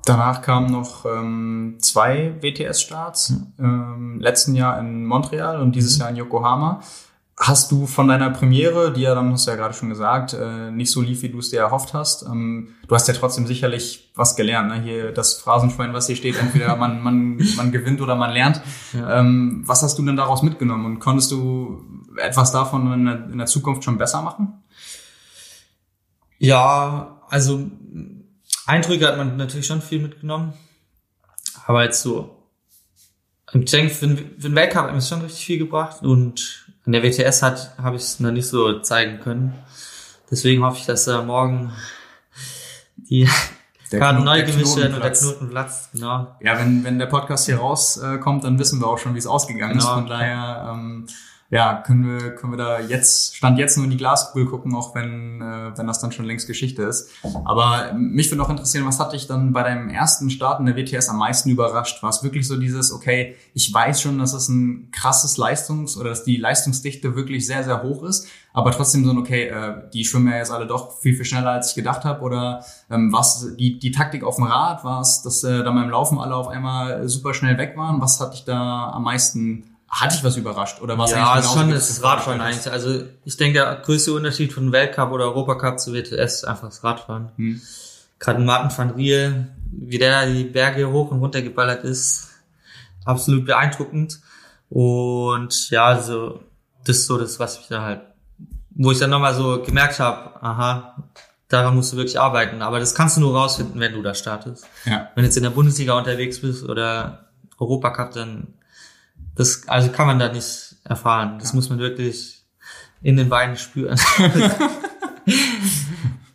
Danach kamen noch ähm, zwei WTS-Starts. Ähm, letzten Jahr in Montreal und dieses Jahr in Yokohama. Hast du von deiner Premiere, die ja dann, hast du ja gerade schon gesagt, äh, nicht so lief, wie du es dir erhofft hast, ähm, du hast ja trotzdem sicherlich was gelernt. Ne? Hier das Phrasenschwein, was hier steht, entweder [LAUGHS] man, man, man gewinnt oder man lernt. Ja. Ähm, was hast du denn daraus mitgenommen und konntest du etwas davon in der, in der Zukunft schon besser machen? Ja, also Eindrücke hat man natürlich schon viel mitgenommen. Aber jetzt so, ich denke, für, den- Weltcup hat mir schon richtig viel gebracht und an der WTS hat habe ich es noch nicht so zeigen können. Deswegen hoffe ich, dass da morgen die [LAUGHS] Karten neu gemischt werden und der Knotenplatz. Knoten platzt. Genau. Ja, wenn, wenn der Podcast hier rauskommt, äh, dann wissen wir auch schon, wie es ausgegangen ist. Genau. Von daher, ähm, ja, können wir, können wir da jetzt, stand jetzt nur in die Glaskugel gucken, auch wenn, äh, wenn das dann schon längst Geschichte ist. Aber mich würde auch interessieren, was hat dich dann bei deinem ersten Start in der WTS am meisten überrascht? War es wirklich so dieses, okay, ich weiß schon, dass es ein krasses Leistungs- oder dass die Leistungsdichte wirklich sehr, sehr hoch ist, aber trotzdem so ein, okay, äh, die schwimmen ja jetzt alle doch viel, viel schneller, als ich gedacht habe. Oder ähm, was die, die Taktik auf dem Rad, war es, dass äh, da beim Laufen alle auf einmal super schnell weg waren? Was hat dich da am meisten, hat dich was überrascht? Oder was Ja, ist schon das Radfahren eigentlich. Also ich denke, der größte Unterschied von Weltcup oder Europacup zu WTS ist einfach das Radfahren. Hm. Gerade Martin van Riel, wie der da die Berge hoch und runter geballert ist, absolut beeindruckend. Und ja, also das ist so das, was mich da halt, wo ich dann nochmal so gemerkt habe, aha, daran musst du wirklich arbeiten. Aber das kannst du nur rausfinden, wenn du da startest. Ja. Wenn du jetzt in der Bundesliga unterwegs bist oder Europacup, dann das also kann man da nicht erfahren. Das muss man wirklich in den Beinen spüren. [LAUGHS]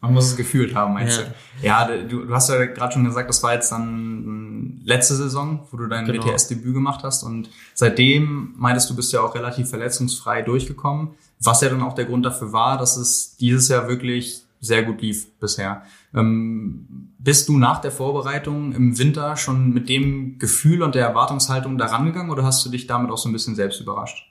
Man muss es gefühlt haben, meinst Ja. du? Ja, du, du hast ja gerade schon gesagt, das war jetzt dann letzte Saison, wo du dein Genau. WTS-Debüt gemacht hast. Und seitdem meintest du, bist ja auch relativ verletzungsfrei durchgekommen. Was ja dann auch der Grund dafür war, dass es dieses Jahr wirklich sehr gut lief bisher. Ähm, bist du nach der Vorbereitung im Winter schon mit dem Gefühl und der Erwartungshaltung da rangegangen oder hast du dich damit auch so ein bisschen selbst überrascht?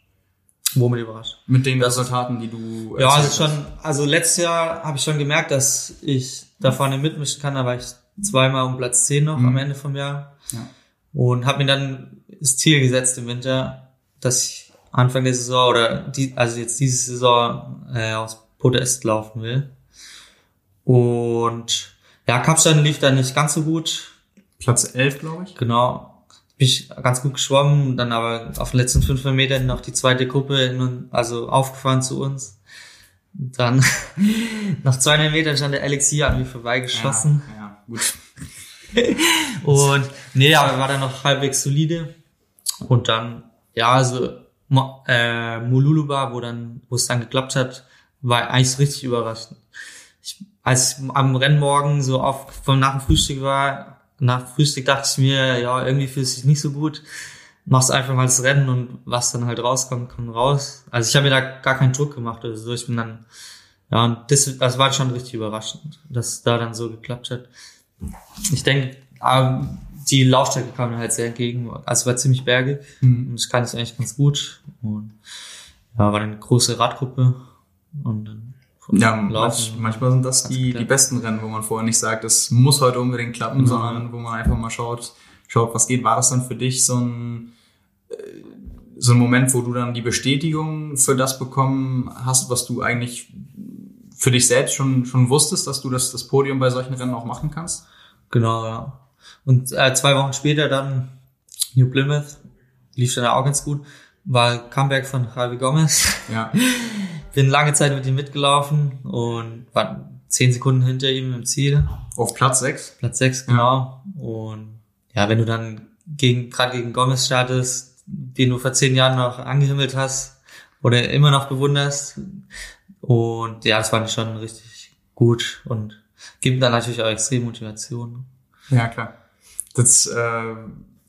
Womit überrascht? Mit den Resultaten, die du Ja, also schon, also letztes Jahr habe ich schon gemerkt, dass ich da vorne mitmischen kann, da war ich zweimal um Platz 10 noch Mhm. am Ende vom Jahr. Ja. Und habe mir dann das Ziel gesetzt im Winter, dass ich Anfang der Saison oder die, also jetzt diese Saison äh, aus Podest laufen will. Und ja, Kapstadt lief dann nicht ganz so gut. Platz 11, glaube ich. Genau. Bin ich ganz gut geschwommen, dann aber auf den letzten 500 Metern noch die zweite Gruppe, also aufgefahren zu uns. Dann [LAUGHS] nach 200 Metern stand der Alexia an mir vorbeigeschossen. Ja, ja, gut. [LAUGHS] Und nee, aber war dann noch halbwegs solide. Und dann, ja, also äh, Mululuba, wo dann, wo es dann geklappt hat, war eigentlich richtig überraschend. Ich, als ich am Rennmorgen so auf vom nach dem Frühstück war, nach dem Frühstück dachte ich mir, ja, irgendwie fühlt es sich nicht so gut. Machst einfach mal das Rennen und was dann halt rauskommt, kommt raus. Also ich habe mir da gar keinen Druck gemacht oder so. Ich bin dann, ja, und das, das war schon richtig überraschend, dass es da dann so geklappt hat. Ich denke, ähm, die Laufstrecke kam mir halt sehr entgegen. Also war ziemlich bergig. Mhm. Und das kann ich eigentlich ganz gut. Und ja, war eine große Radgruppe. Und dann Ja, manch, manchmal sind das die, die besten Rennen, wo man vorher nicht sagt, es muss heute unbedingt klappen, Mhm. sondern wo man einfach mal schaut, schaut, was geht. War das dann für dich so ein, äh, so ein Moment, wo du dann die Bestätigung für das bekommen hast, was du eigentlich für dich selbst schon, schon wusstest, dass du das, das Podium bei solchen Rennen auch machen kannst? Genau, ja. Und äh, zwei Wochen später dann New Plymouth. Lief dann auch ganz gut. War Comeback von Javi Gomez. Ja. [LAUGHS] Bin lange Zeit mit ihm mitgelaufen und war zehn Sekunden hinter ihm im Ziel. Auf Platz 6. Platz 6, genau. Und ja, wenn du dann gegen, gerade gegen Gomez startest, den du vor zehn Jahren noch angehimmelt hast oder immer noch bewunderst. Und ja, das fand ich schon richtig gut und gibt dann natürlich auch extrem Motivation. Ja, klar. Das, äh,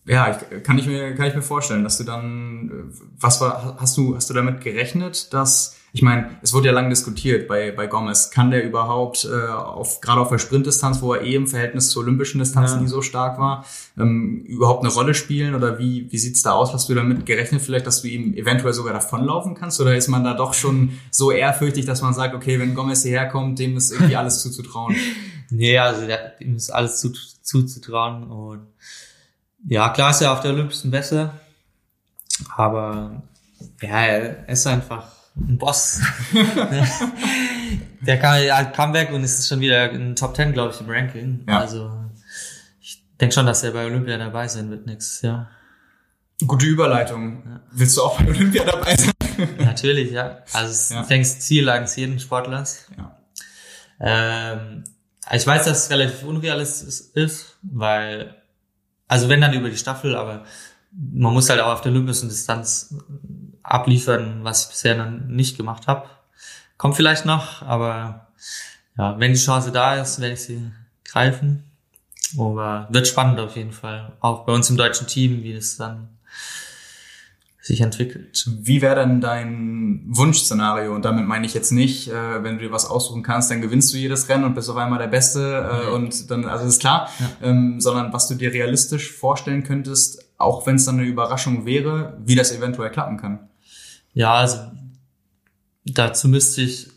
ja, ich, kann ich mir, kann ich mir vorstellen, dass du dann, äh, was war, hast du, hast du damit gerechnet, dass, ich meine, es wurde ja lange diskutiert bei, bei Gomez, kann der überhaupt, äh, auf, gerade auf der Sprintdistanz, wo er eh im Verhältnis zur olympischen Distanz Ja. nie so stark war, ähm, überhaupt eine Rolle spielen oder wie, wie sieht's da aus? Hast du damit gerechnet vielleicht, dass du ihm eventuell sogar davonlaufen kannst oder ist man da doch schon so ehrfürchtig, dass man sagt, okay, wenn Gomez hierher kommt, dem ist irgendwie alles zuzutrauen? [LAUGHS] Nee, also der, ihm ist alles zu, zuzutrauen und ja, klar ist er auf der Olympischen besser, aber ja, er ist einfach ein Boss. [LAUGHS] der kam ja halt Comeback und ist schon wieder in Top 10, glaube ich, im Ranking. Ja. Also ich denke schon, dass er bei Olympia dabei sein wird nächstes Jahr. Gute Überleitung. Willst du auch bei Olympia dabei sein? [LAUGHS] Natürlich, ja. Also es Ja. das Ziel eines jeden Sportlers. Ja. Ähm, ich weiß, dass es relativ unrealistisch ist, weil, also wenn dann über die Staffel, aber man muss halt auch auf der olympischen Distanz abliefern, was ich bisher dann nicht gemacht habe. Kommt vielleicht noch, aber ja, wenn die Chance da ist, werde ich sie greifen. Aber wird spannend auf jeden Fall. Auch bei uns im deutschen Team, wie das dann sich entwickelt. Wie wäre denn dein Wunschszenario? Und damit meine ich jetzt nicht, äh, wenn du dir was aussuchen kannst, dann gewinnst du jedes Rennen und bist auf einmal der Beste äh, Nee. und dann, also ist klar, ähm, sondern was du dir realistisch vorstellen könntest, auch wenn es dann eine Überraschung wäre, wie das eventuell klappen kann. Ja, also dazu müsste ich,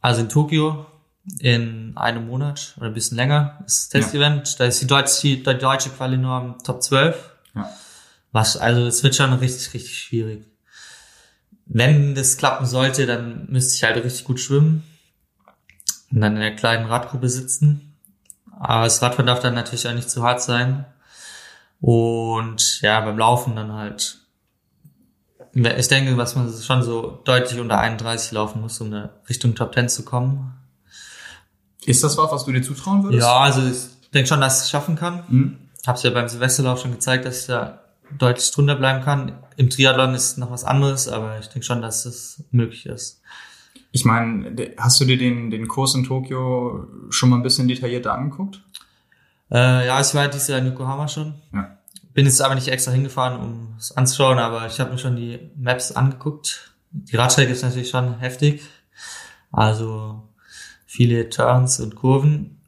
also in Tokio in einem Monat oder ein bisschen länger ist das Testevent, da ist die deutsche, die deutsche Quali-Norm Top 12. Ja. Was, also es wird schon richtig, richtig schwierig. Wenn das klappen sollte, dann müsste ich halt richtig gut schwimmen und dann in der kleinen Radgruppe sitzen. Aber das Radfahren darf dann natürlich auch nicht zu hart sein. Und ja, beim Laufen dann halt ich denke, was man schon so deutlich unter 31 laufen muss, um Richtung Top 10 zu kommen. Ist das was, was du dir zutrauen würdest? Ja, also ich denke schon, dass ich es schaffen kann. Hm? Hab's ja beim Silvesterlauf schon gezeigt, dass ich da deutlich drunter bleiben kann. Im Triathlon ist noch was anderes, aber ich denke schon, dass es möglich ist. Ich meine, hast du dir den, den Kurs in Tokio schon mal ein bisschen detaillierter angeguckt? Äh, ja, ich war dieses Jahr in Yokohama schon. Ja. Bin jetzt aber nicht extra hingefahren, um es anzuschauen, aber ich habe mir schon die Maps angeguckt. Die Radstrecke ist natürlich schon heftig. Also viele Turns und Kurven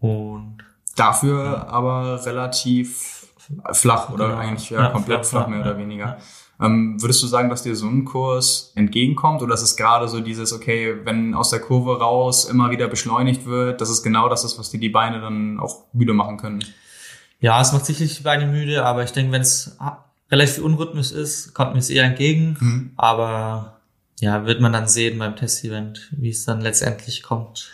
und Dafür ja. aber relativ flach oder genau. eigentlich ja, komplett flach, flach mehr oder weniger. Ähm, würdest du sagen, dass dir so ein Kurs entgegenkommt oder ist es gerade so dieses, okay, wenn aus der Kurve raus immer wieder beschleunigt wird, dass es genau das ist, was dir die Beine dann auch müde machen können? Ja, es macht sicherlich die Beine müde, aber ich denke, wenn es relativ unrhythmisch ist, kommt mir es eher entgegen. Mhm. Aber ja, wird man dann sehen beim Testevent, wie es dann letztendlich kommt.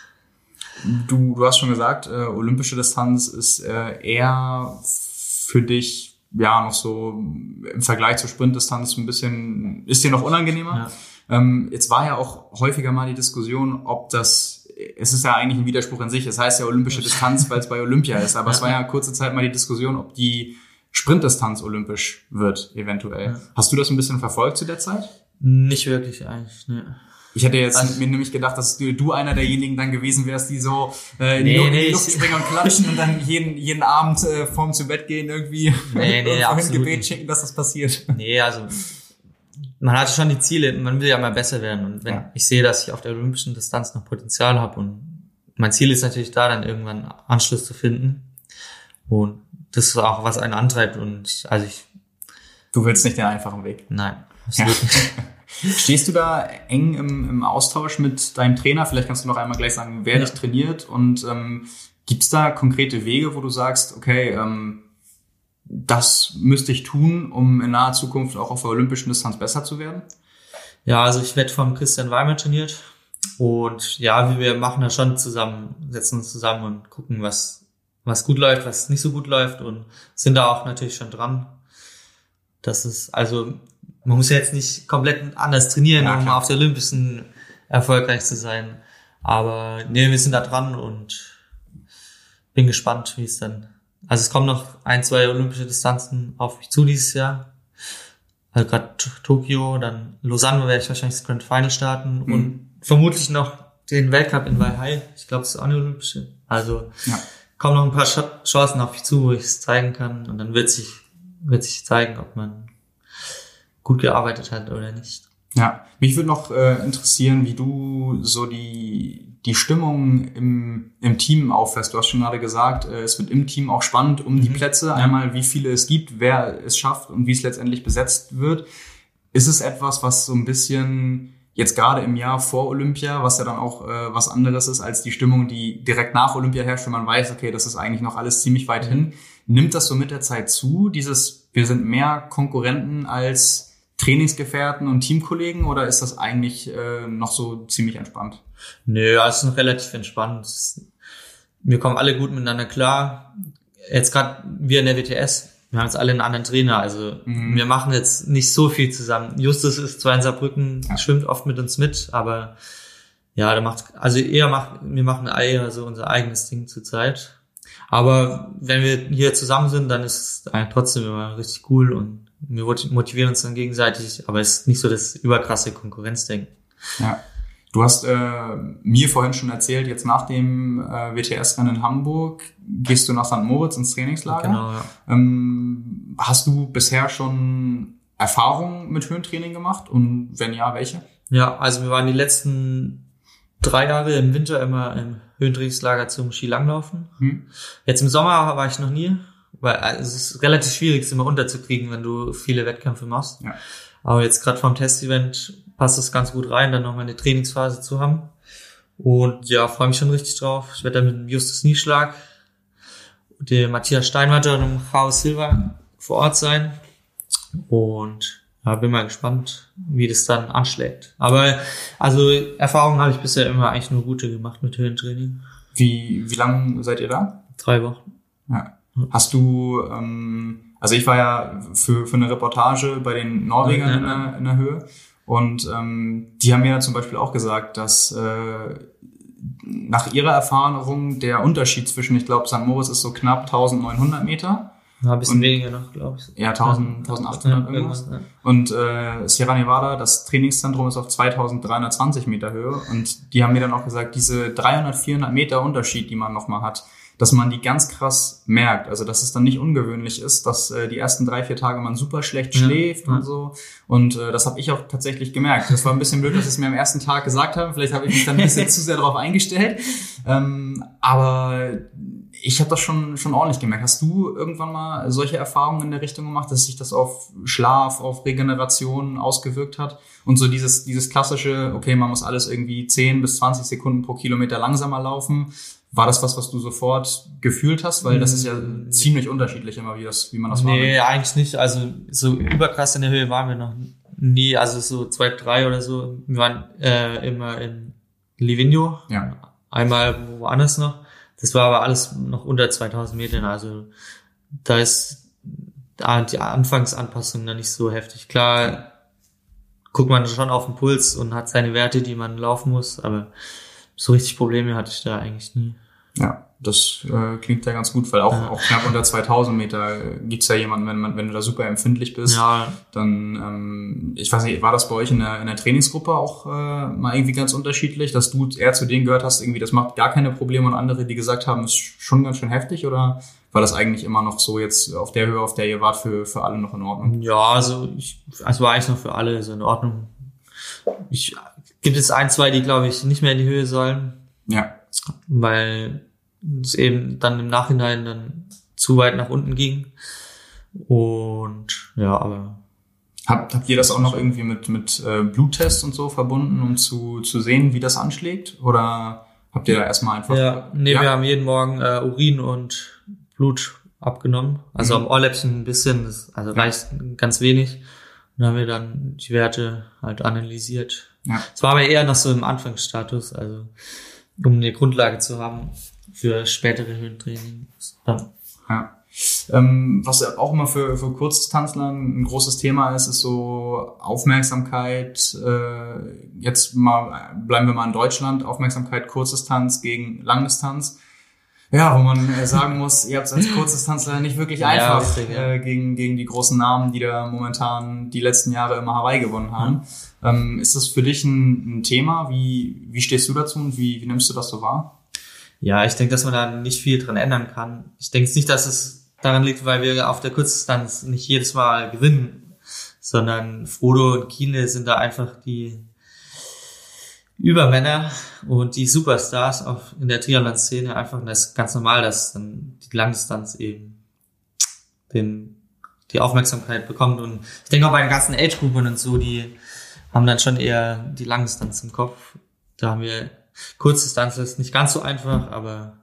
Du, du hast schon gesagt, äh, olympische Distanz ist äh, eher für dich ja noch so im Vergleich zur Sprintdistanz ein bisschen, ist dir noch unangenehmer. Ja. Ähm, jetzt war ja auch häufiger mal die Diskussion, ob das, es ist ja eigentlich ein Widerspruch in sich, es heißt ja olympische Distanz, weil es bei Olympia ist, aber es war ja kurze Zeit mal die Diskussion, ob die Sprintdistanz olympisch wird, eventuell. Ja. Hast du das ein bisschen verfolgt zu der Zeit? Nicht wirklich eigentlich, ne. Ich hätte jetzt also, mir nämlich gedacht, dass du, du, einer derjenigen dann gewesen wärst, die so äh, in nee, die, nee, Luft springen und klatschen und dann jeden, jeden Abend äh, vorm zu Bett gehen irgendwie nee, nee, [LAUGHS] ein Gebet schicken, dass das passiert. Nee, also man hat schon die Ziele, man will ja mal besser werden. Und wenn ja. ich sehe, dass ich auf der olympischen Distanz noch Potenzial habe und mein Ziel ist natürlich da, dann irgendwann Anschluss zu finden. Und das ist auch, was einen antreibt. Und also ich. Du willst nicht den einfachen Weg. Nein, absolut ja. nicht. [LAUGHS] Stehst du da eng im, im, Austausch mit deinem Trainer? Vielleicht kannst du noch einmal gleich sagen, wer ja. dich trainiert und ähm, gibt es da konkrete Wege, wo du sagst, okay, ähm, das müsste ich tun, um in naher Zukunft auch auf der olympischen Distanz besser zu werden? Ja, also ich werde vom Christian Weimer trainiert und ja, wir machen da schon zusammen, setzen uns zusammen und gucken, was, was gut läuft, was nicht so gut läuft und sind da auch natürlich schon dran. Das ist, also man muss ja jetzt nicht komplett anders trainieren, ja, um auf der Olympischen erfolgreich zu sein. Aber nee, wir sind da dran und bin gespannt, wie es dann. Also es kommen noch ein, zwei olympische Distanzen auf mich zu dieses Jahr. Also gerade Tokio, dann Lausanne werde ich wahrscheinlich das Grand Final starten mhm. und vermutlich noch den Weltcup in Weihai. Ich glaube, es ist auch eine olympische. Also ja. kommen noch ein paar Chancen auf mich zu, wo ich es zeigen kann und dann wird sich wird sich zeigen, ob man gut gearbeitet hat oder nicht. Ja, mich würde noch äh, interessieren, wie du so die, die Stimmung im, im Team auffährst. Du hast schon gerade gesagt, äh, es wird im Team auch spannend um mhm. die Plätze. Einmal, wie viele es gibt, wer es schafft und wie es letztendlich besetzt wird. Ist es etwas, was so ein bisschen jetzt gerade im Jahr vor Olympia, was ja dann auch äh, was anderes ist als die Stimmung, die direkt nach Olympia herrscht, wenn man weiß, okay, das ist eigentlich noch alles ziemlich weit mhm. hin. Nimmt das so mit der Zeit zu, dieses, wir sind mehr Konkurrenten als Trainingsgefährten und Teamkollegen oder ist das eigentlich äh, noch so ziemlich entspannt? Nö, es ist noch relativ entspannt. Wir kommen alle gut miteinander klar. Jetzt gerade wir in der WTS, wir haben jetzt alle einen anderen Trainer, also mhm. wir machen jetzt nicht so viel zusammen. Justus ist zwar in Saarbrücken, ja. schwimmt oft mit uns mit, aber ja, der macht, also eher macht, wir machen eher so unser eigenes Ding zurzeit. Aber wenn wir hier zusammen sind, dann ist es trotzdem immer richtig cool und wir motivieren uns dann gegenseitig, aber es ist nicht so das überkrasse Konkurrenzdenken. Ja. Du hast äh, mir vorhin schon erzählt, jetzt nach dem äh, WTS-Rennen in Hamburg gehst du nach St. Moritz ins Trainingslager. Genau, ja. Ähm, hast du bisher schon Erfahrungen mit Höhentraining gemacht und wenn ja, welche? Ja, also wir waren die letzten drei Jahre im Winter immer im Höhentrainingslager zum Skilanglaufen. Hm. Jetzt im Sommer war ich noch nie, weil also es ist relativ schwierig, es immer unterzukriegen, wenn du viele Wettkämpfe machst. Ja. Aber jetzt gerade vom Testevent passt es ganz gut rein, dann nochmal eine Trainingsphase zu haben. Und ja, freue mich schon richtig drauf. Ich werde dann mit dem Justus Nieschlag, dem Matthias Steinwatter und dem Chaos Silva vor Ort sein. Und ja, bin mal gespannt, wie das dann anschlägt. Aber also Erfahrungen habe ich bisher immer eigentlich nur gute gemacht mit Höhentraining. Wie, wie lange seid ihr da? Drei Wochen. Ja. Hast du, ähm, also ich war ja für, für eine Reportage bei den Norwegern ja, ja. In, der, in der Höhe und ähm, die haben mir zum Beispiel auch gesagt, dass äh, nach ihrer Erfahrung der Unterschied zwischen, ich glaube, St. Moritz ist so knapp 1900 Meter. Ja, ein bisschen und, weniger noch, glaube ich. Ja, 1000, 1800 ja, irgendwas. Ja. Und äh, Sierra Nevada, das Trainingszentrum ist auf 2320 Meter Höhe und die haben mir dann auch gesagt, diese 300, 400 Meter Unterschied, die man nochmal hat, dass man die ganz krass merkt. Also dass es dann nicht ungewöhnlich ist, dass äh, die ersten drei, vier Tage man super schlecht schläft Ja. und so. Und äh, das habe ich auch tatsächlich gemerkt. Das war ein bisschen blöd, dass sie es mir am ersten Tag gesagt haben. Vielleicht habe ich mich dann ein bisschen zu sehr darauf eingestellt. Ähm, aber ich habe das schon, schon ordentlich gemerkt. Hast du irgendwann mal solche Erfahrungen in der Richtung gemacht, dass sich das auf Schlaf, auf Regeneration ausgewirkt hat? Und so dieses, dieses klassische, okay, man muss alles irgendwie 10 bis 20 Sekunden pro Kilometer langsamer laufen. War das was, was du sofort gefühlt hast? Weil das ist ja Mm. ziemlich unterschiedlich immer, wie, das, wie man das Nee, eigentlich nicht. Also so überkrass in der Höhe waren wir noch nie. Also so zwei, drei oder so. Wir waren äh, immer in Livigno. Ja. Einmal woanders noch. Das war aber alles noch unter 2000 Metern. Also da ist die Anfangsanpassung dann nicht so heftig. Klar guckt man schon auf den Puls und hat seine Werte, die man laufen muss. Aber so richtig Probleme hatte ich da eigentlich nie. Ja, das äh, klingt ja ganz gut, weil auch, Ja. auch knapp unter 2000 Meter äh, gibt's ja jemanden, wenn, man, wenn du da super empfindlich bist, Ja, dann, ähm, ich weiß nicht, war das bei euch in der, in der Trainingsgruppe auch äh, mal irgendwie ganz unterschiedlich, dass du eher zu denen gehört hast, irgendwie das macht gar keine Probleme und andere, die gesagt haben, ist schon ganz schön heftig oder war das eigentlich immer noch so jetzt auf der Höhe, auf der ihr wart, für, für alle noch in Ordnung? Ja, also ich, also war eigentlich noch für alle so in Ordnung. Ich, gibt es ein, zwei, die glaube ich nicht mehr in die Höhe sollen, Ja, weil es eben dann im Nachhinein dann zu weit nach unten ging. Und ja, aber Habt, habt ihr das auch noch irgendwie mit, mit äh, Bluttests und so verbunden, um zu, zu sehen, wie das anschlägt? Oder habt ihr da erstmal einfach... ja, nee, wir haben jeden Morgen äh, Urin und Blut abgenommen. Also Mhm. am Ohrläppchen ein bisschen, das, also reicht ganz wenig. Und dann haben wir dann die Werte halt analysiert. Ja. Es war aber eher noch so im Anfangsstatus, also um eine Grundlage zu haben für spätere Höhentraining. Dann, Ja. Ähm, was ja auch immer für, für Kurzdistanzler ein großes Thema ist, ist so Aufmerksamkeit. Äh, jetzt mal bleiben wir mal in Deutschland. Aufmerksamkeit Kurzdistanz gegen Langdistanz. Ja, wo man äh, sagen muss, ihr habt es als Kurzdistanzler nicht wirklich Ja, einfach richtig, ja. äh, gegen, gegen die großen Namen, die da momentan die letzten Jahre immer Hawaii gewonnen haben. Ähm, ist das für dich ein, ein Thema? Wie, wie stehst du dazu und wie, wie nimmst du das so wahr? Ja, ich denke, dass man da nicht viel dran ändern kann. Ich denke nicht, dass es daran liegt, weil wir auf der Kurzdistanz nicht jedes Mal gewinnen, sondern Frodo und Kiene sind da einfach die Übermänner und die Superstars auf, in der Triathlon-Szene einfach, und das ist ganz normal, dass dann die Langdistanz eben den, die Aufmerksamkeit bekommt und ich denke auch bei den ganzen Age-Gruppen und so, die haben dann schon eher die Langdistanz im Kopf. Da haben wir Kurzdistanz ist nicht ganz so einfach, aber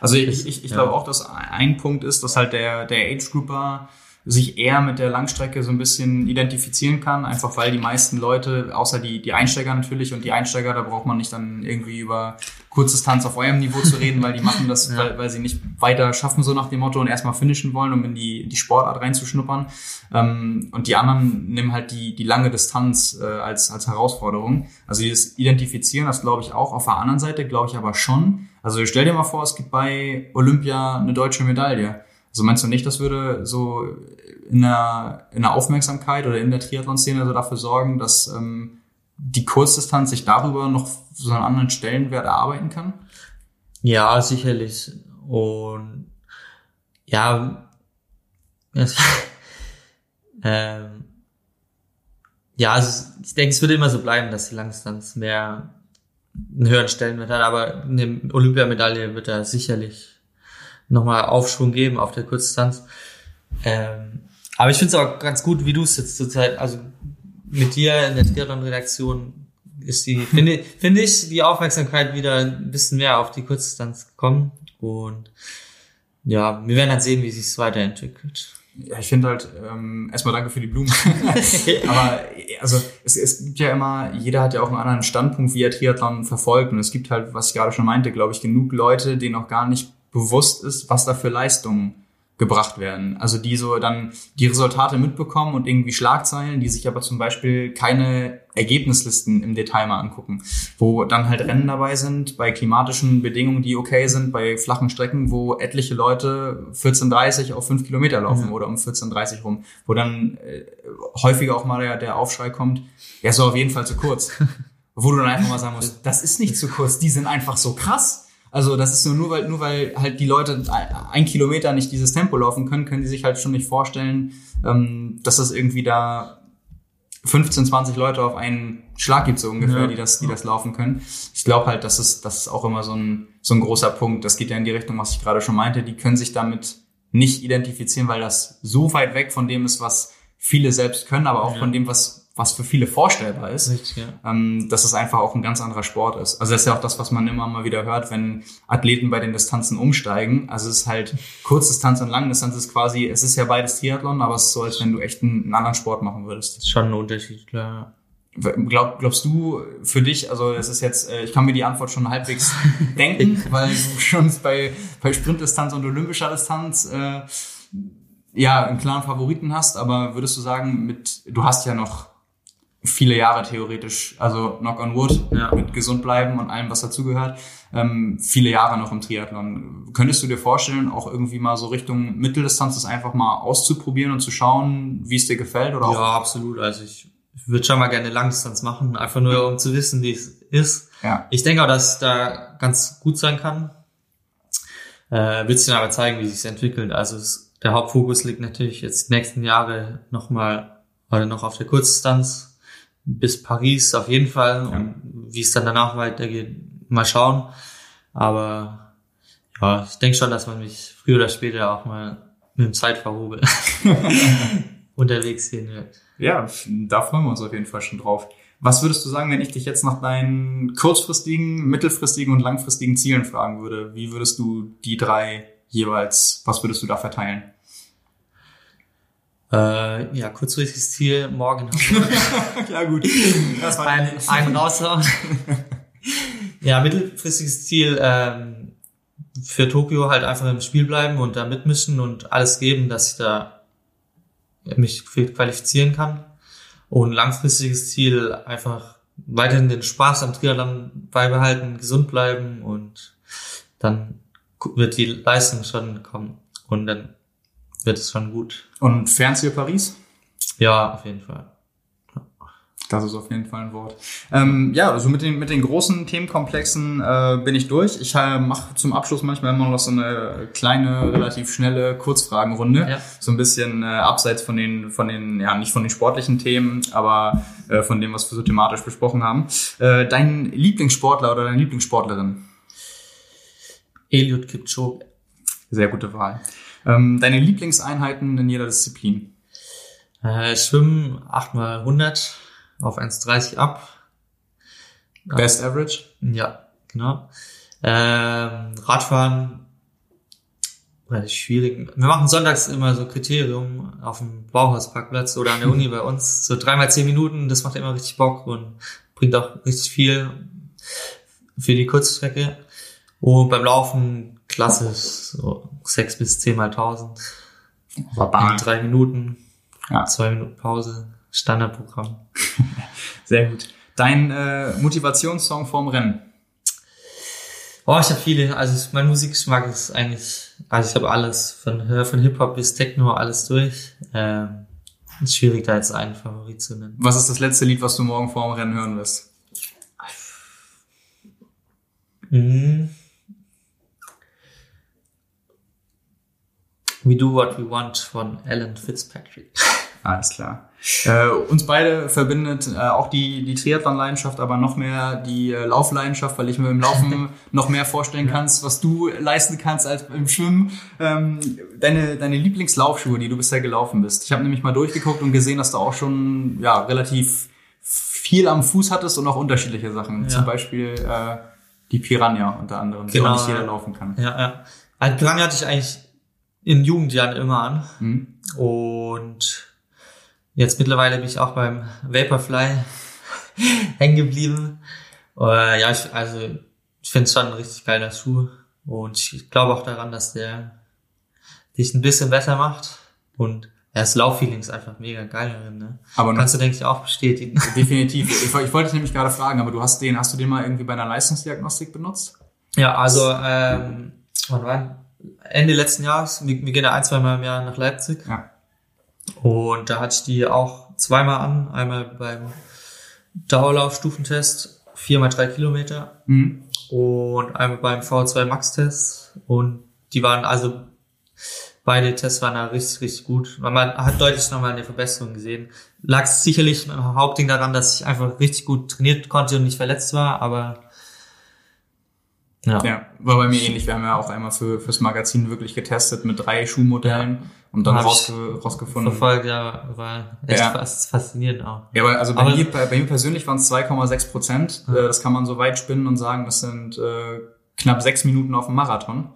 Also ich, ich, ich glaube auch, dass ein Punkt ist, dass halt der, der Age Grouper sich eher mit der Langstrecke so ein bisschen identifizieren kann, einfach weil die meisten Leute, außer die, die Einsteiger natürlich, und die Einsteiger, da braucht man nicht dann irgendwie über Kurzdistanz auf eurem Niveau zu reden, weil die machen das, [LAUGHS] Ja. weil, weil sie nicht weiter schaffen, so nach dem Motto, und erstmal finishen wollen, um in die, die Sportart reinzuschnuppern. Ähm, und die anderen nehmen halt die, die lange Distanz äh, als, als Herausforderung. Also dieses Identifizieren, das glaube ich auch. Auf der anderen Seite glaube ich aber schon. Also stell dir mal vor, es gibt bei Olympia eine deutsche Medaille. Also meinst du nicht, das würde so in der, in der Aufmerksamkeit oder in der Triathlon-Szene so dafür sorgen, dass ähm, die Kurzdistanz sich darüber noch so einen anderen Stellenwert erarbeiten kann? ja, sicherlich. Und ja, es- [LAUGHS] ähm, ja, also ich denke, es würde immer so bleiben, dass die Langdistanz mehr einen höheren Stellenwert hat, aber eine Olympiamedaille wird da sicherlich nochmal Aufschwung geben auf der Kurzdistanz. Ähm, aber ich finde es auch ganz gut, wie du es jetzt zurzeit, also mit dir in der Triathlon-Redaktion ist die, finde finde ich, die Aufmerksamkeit wieder ein bisschen mehr auf die Kurzdistanz gekommen. Und ja, wir werden dann sehen, wie sich es weiterentwickelt. Ja, ich finde halt, ähm, erstmal danke für die Blumen. [LAUGHS] [LAUGHS] Aber also es, es gibt ja immer, jeder hat ja auch einen anderen Standpunkt, wie er Triathlon verfolgt. Und es gibt halt, was ich gerade schon meinte, glaube ich, genug Leute, denen auch gar nicht bewusst ist, was da für Leistungen gebracht werden. Also die so dann die Resultate mitbekommen und irgendwie Schlagzeilen, die sich aber zum Beispiel keine Ergebnislisten im Detail mal angucken, wo dann halt Rennen dabei sind, bei klimatischen Bedingungen, die okay sind, bei flachen Strecken, wo etliche Leute 14.30 auf 5 Kilometer laufen Ja. oder um 14.30 rum, wo dann äh, häufiger auch mal der, der Aufschrei kommt, ja, so auf jeden Fall zu kurz. [LAUGHS] wo du dann einfach mal sagen musst, das ist nicht zu kurz, die sind einfach so krass. Also das ist nur, nur weil, nur weil halt die Leute ein Kilometer nicht dieses Tempo laufen können, können die sich halt schon nicht vorstellen, ähm, dass das irgendwie da 15, 20 Leute auf einen Schlag gibt so ungefähr, ja. die das, die das laufen können. Ich glaube halt, das ist, das ist auch immer so ein, so ein großer Punkt. Das geht ja in die Richtung, was ich gerade schon meinte. Die können sich damit nicht identifizieren, weil das so weit weg von dem ist, was viele selbst können, aber auch ja. von dem, was was für viele vorstellbar ist, Richtig, ja. ähm, dass es einfach auch ein ganz anderer Sport ist. Also das ist ja auch das, was man immer mal wieder hört, wenn Athleten bei den Distanzen umsteigen. Also es ist halt Kurzdistanz und Langdistanz ist quasi, es ist ja beides Triathlon, aber es ist so, als wenn du echt einen, einen anderen Sport machen würdest. Das ist schon ein Unterschied, klar. Glaub, glaubst du für dich, also es ist jetzt, äh, ich kann mir die Antwort schon halbwegs [LAUGHS] denken, weil du schon bei, bei Sprintdistanz und olympischer Distanz äh, ja einen klaren Favoriten hast, aber würdest du sagen, mit du hast ja noch viele Jahre theoretisch, also knock on wood, ja. mit gesund bleiben und allem, was dazugehört, ähm, viele Jahre noch im Triathlon. Könntest du dir vorstellen, auch irgendwie mal so Richtung Mitteldistanz das einfach mal auszuprobieren und zu schauen, wie es dir gefällt? Oder auch? Ja, absolut. Also ich, ich würde schon mal gerne Langdistanz machen, einfach nur um zu wissen, wie es ist. Ja. Ich denke auch, dass es da ganz gut sein kann. Äh, wird sich dann aber zeigen, wie sich es entwickelt. Also es, der Hauptfokus liegt natürlich jetzt die nächsten Jahre nochmal oder noch auf der Kurzdistanz bis Paris auf jeden Fall. Ja. Und wie es dann danach weitergeht, mal schauen. Aber ja, ich denke schon, dass man mich früher oder später auch mal mit dem Zeitverhobel [LAUGHS] [LAUGHS] unterwegs sehen wird. Ja, da freuen wir uns auf jeden Fall schon drauf. Was würdest du sagen, wenn ich dich jetzt nach deinen kurzfristigen, mittelfristigen und langfristigen Zielen fragen würde? Wie würdest du die drei jeweils, was würdest du da verteilen? Äh, ja, kurzfristiges Ziel, morgen [LAUGHS] Ja, gut. Das war ein, ein raushauen. [LAUGHS] ja, mittelfristiges Ziel, ähm, für Tokio halt einfach im Spiel bleiben und da mitmischen und alles geben, dass ich da mich qualifizieren kann. Und langfristiges Ziel einfach weiterhin den Spaß am Triathlon beibehalten, gesund bleiben und dann wird die Leistung schon kommen. Und dann wird es schon gut. Und Fernziel Paris? Ja, auf jeden Fall. Das ist auf jeden Fall ein Wort. Ähm, ja, also mit den, mit den großen Themenkomplexen äh, bin ich durch. Ich äh, mache zum Abschluss manchmal immer noch so eine kleine, relativ schnelle Kurzfragenrunde. Ja. So ein bisschen äh, abseits von den, von den, ja, nicht von den sportlichen Themen, aber äh, von dem, was wir so thematisch besprochen haben. Äh, dein Lieblingssportler oder deine Lieblingssportlerin? Eliud Kipchoge. Sehr gute Wahl. Ähm, deine Lieblingseinheiten in jeder Disziplin? Äh, Schwimmen 8x100 auf 1,30 ab. Best Average? Ja, genau. Ähm, Radfahren relativ schwierig. Wir machen sonntags immer so Kriterium auf dem Bauhausparkplatz oder an der Uni bei uns. So dreimal zehn Minuten, das macht immer richtig Bock und bringt auch richtig viel für die Kurzstrecke. Und beim Laufen klassisch so sechs bis zehn mal tausend. In drei Minuten, ja. zwei Minuten Pause, Standardprogramm. [LAUGHS] Sehr gut. Dein äh, Motivationssong vorm Rennen? Oh, ich habe viele. Also mein Musikgeschmack ist eigentlich, also ich habe alles von von Hip Hop bis Techno alles durch. Ähm, ist schwierig da jetzt einen Favorit zu nennen. Was ist das letzte Lied, was du morgen vorm Rennen hören wirst? Mhm. We Do What We Want von Alan Fitzpatrick. [LAUGHS] Alles klar. Äh, uns beide verbindet äh, auch die, die Triathlon-Leidenschaft, aber noch mehr die äh, Laufleidenschaft, weil ich mir im Laufen [LAUGHS] noch mehr vorstellen kannst, was du leisten kannst als im Schwimmen. Ähm, deine, deine Lieblingslaufschuhe, die du bisher gelaufen bist. Ich habe nämlich mal durchgeguckt und gesehen, dass du auch schon ja, relativ viel am Fuß hattest und auch unterschiedliche Sachen. Ja. Zum Beispiel äh, die Piranha unter anderem, genau. die auch nicht jeder laufen kann. Ja, ja. Also Piranha hatte ich eigentlich in Jugendjahren immer an. Mhm. Und jetzt mittlerweile bin ich auch beim Vaporfly [LAUGHS] hängen geblieben. Uh, ja, ich, also ich finde es schon ein richtig geiler Schuh. Und ich glaube auch daran, dass der dich ein bisschen besser macht. Und ja, das Lauffeeling ist einfach mega geil darin, ne? Aber Kannst du, denke ich, auch bestätigen. [LAUGHS] Definitiv. [LAUGHS] Ich, ich wollte dich nämlich gerade fragen, aber du hast den, hast du den mal irgendwie bei einer Leistungsdiagnostik benutzt? Ja, also, ähm, wann war Ende letzten Jahres. Wir, wir gehen ja ein, zwei Mal im Jahr nach Leipzig. Ja. Und da hatte ich die auch zweimal an. Einmal beim Dauerlaufstufentest viermal drei Kilometer Mhm. und einmal beim V2 Max-Test und die waren also beide Tests waren da richtig, richtig gut. Man hat deutlich nochmal eine Verbesserung gesehen. Lag sicherlich im Hauptding daran, dass ich einfach richtig gut trainiert konnte und nicht verletzt war, aber ja. Ja, war bei mir ähnlich. Wir haben ja auch einmal für, fürs Magazin wirklich getestet mit drei Schuhmodellen und dann rausge, rausgefunden. Verfolgt, ja, war echt Ja. fast faszinierend auch. Ja, aber also bei, Aber- mir, bei, bei mir persönlich waren es 2,6 Prozent. Äh, Das kann man so weit spinnen und sagen, das sind äh, knapp sechs Minuten auf dem Marathon.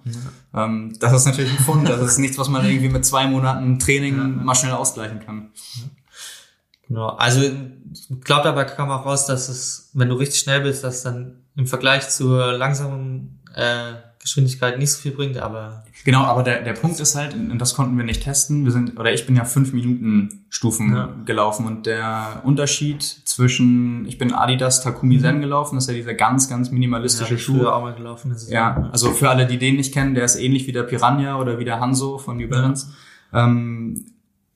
Ähm, das ist natürlich ein Fund. Das ist nichts, was man irgendwie mit zwei Monaten Training mal schnell ausgleichen kann. Genau. Also ich glaube, dabei kam auch raus, dass es, wenn du richtig schnell bist, dass dann im Vergleich zur langsamen äh, Geschwindigkeit nicht so viel bringt, aber Genau, aber der, der Punkt ist halt, und das konnten wir nicht testen, wir sind, oder ich bin ja fünf Minuten Stufen Ja. gelaufen und der Unterschied zwischen, ich bin Adidas Takumi Zen gelaufen, das ist ja dieser ganz, ganz minimalistische ich Schuh. auch mal gelaufen. Das ist Ja, also für alle, die den nicht kennen, der ist ähnlich wie der Piranha oder wie der Hanso von New Balance. Ähm,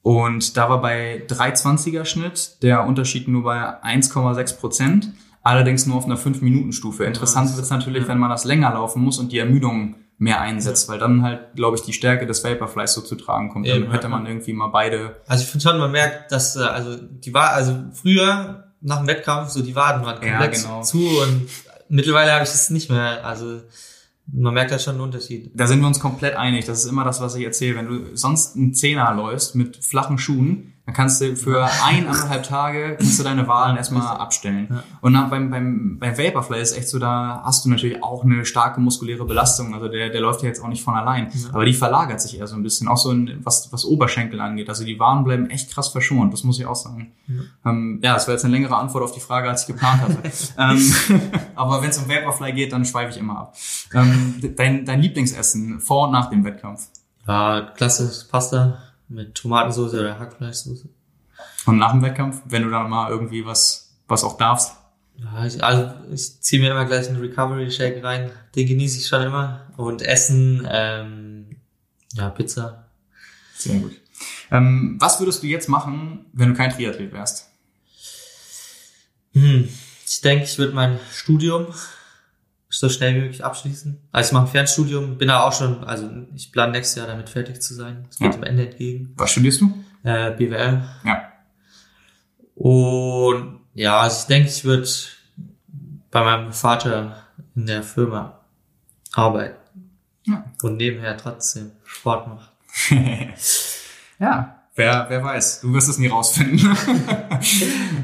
und da war bei 320er Schnitt der Unterschied nur bei 1,6 Prozent, allerdings nur auf einer 5-Minuten-Stufe. Interessant das- wird es natürlich, ja. wenn man das länger laufen muss und die Ermüdung mehr einsetzt, weil dann halt, glaube ich, die Stärke des Vaporflies so zu tragen kommt. Dann Eben, hätte ja. man irgendwie mal beide. Also ich finde schon, man merkt, dass äh, also die war also früher nach dem Wettkampf so die Waden waren Ja, komplett genau. zu und mittlerweile habe ich es nicht mehr. Also man merkt da schon einen Unterschied. Da sind wir uns komplett einig. Das ist immer das, was ich erzähle. Wenn du sonst einen Zehner läufst mit flachen Schuhen, dann kannst du für eineinhalb Tage kannst du deine Wahlen erstmal abstellen. Ja. Und nach, beim, beim, beim Vaporfly ist echt so, da hast du natürlich auch eine starke muskuläre Belastung. Also der, der läuft ja jetzt auch nicht von allein. Aber die verlagert sich eher so ein bisschen, auch so in, was, was Oberschenkel angeht. Also die Wahlen bleiben echt krass verschont, das muss ich auch sagen. Ähm, ja, das war jetzt eine längere Antwort auf die Frage, als ich geplant hatte. [LAUGHS] ähm, aber wenn es um Vaporfly geht, dann schweife ich immer ab. Ähm, dein, dein Lieblingsessen vor und nach dem Wettkampf? Ja, klasse Pasta mit Tomatensauce oder Hackfleischsoße. Und nach dem Wettkampf, wenn du dann mal irgendwie was, was auch darfst? Ja, ich, also ich ziehe mir immer gleich einen Recovery Shake rein. Den genieße ich schon immer. Und Essen, ähm, ja, Pizza. Sehr gut. Ähm, was würdest du jetzt machen, wenn du kein Triathlet wärst? Hm. Ich denke, ich würde mein Studium so schnell wie möglich abschließen. Also ich mache ein Fernstudium, bin da auch schon, also ich plane nächstes Jahr damit fertig zu sein. Es geht Ja. dem Ende entgegen. Was studierst du? Äh, BWL. Ja. Und ja, also ich denke, ich würde bei meinem Vater in der Firma arbeiten. Ja. Und nebenher trotzdem Sport machen. [LAUGHS] Ja, wer, wer weiß. Du wirst es nie rausfinden. [LAUGHS]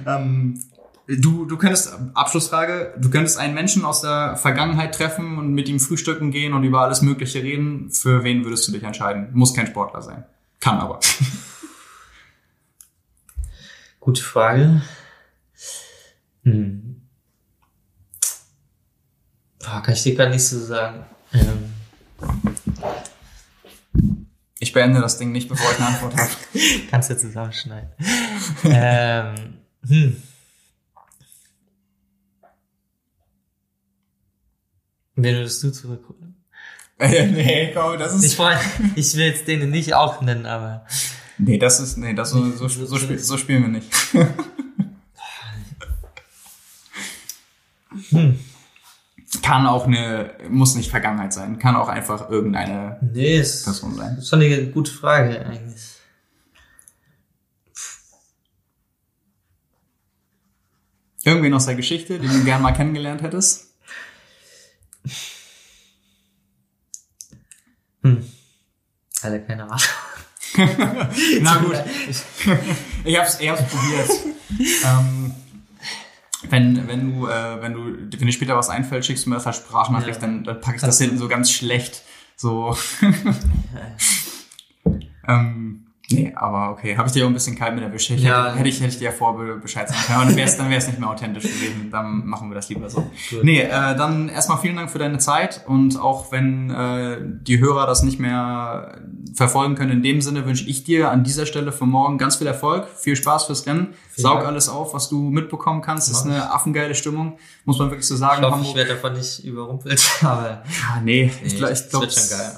ähm, du, du könntest, Abschlussfrage, du könntest einen Menschen aus der Vergangenheit treffen und mit ihm frühstücken gehen und über alles Mögliche reden. Für wen würdest du dich entscheiden? Muss kein Sportler sein. Kann aber. [LAUGHS] Gute Frage. Hm. Boah, kann ich dir gar nicht so sagen. Ähm, Ich beende das Ding nicht, bevor ich eine Antwort habe. [LAUGHS] kannst du zusammenschneiden. ähm, hm. Wen würdest du zurückholen? [LAUGHS] Nee, komm, das Ich, ist. freu, ich will jetzt den nicht auch nennen, aber Nee, das ist. Nee, das so, so, so, spiel, so spielen wir nicht. hm. Kann auch eine, muss nicht Vergangenheit sein, kann auch einfach irgendeine nee, ist, Person sein. ist schon eine gute Frage eigentlich. Irgendwen aus der Geschichte, den du gern mal kennengelernt hättest? Hm. Alter, keine Ahnung. [LAUGHS] Na gut, ich, ich hab's, ich hab's probiert. ähm, wenn, wenn du, äh, wenn du, wenn dir später was einfällt, schickst du mir das als Sprachnachricht, Ja. dann, dann pack ich das hinten so ganz schlecht. So. [LAUGHS] ähm, nee, aber okay. Habe ich dir auch ein bisschen kalt mit erwischt. Ich Ja. hätte, hätte ich, hätte ich dir vorher Bescheid sagen können. Aber dann wäre es dann wär's nicht mehr authentisch gewesen. Dann machen wir das lieber so. Gut. Nee, äh, dann erstmal vielen Dank für deine Zeit und auch wenn äh, die Hörer das nicht mehr verfolgen können in dem Sinne, wünsche ich dir an dieser Stelle für morgen ganz viel Erfolg, viel Spaß fürs Rennen, Vielen saug Dank. alles auf, was du mitbekommen kannst. Das ist eine affengeile Stimmung, muss man wirklich so sagen. Ich hoffe, ich werde davon nicht überrumpelt, [LAUGHS] aber Ah, nee, ich, Nee, ich das glaube,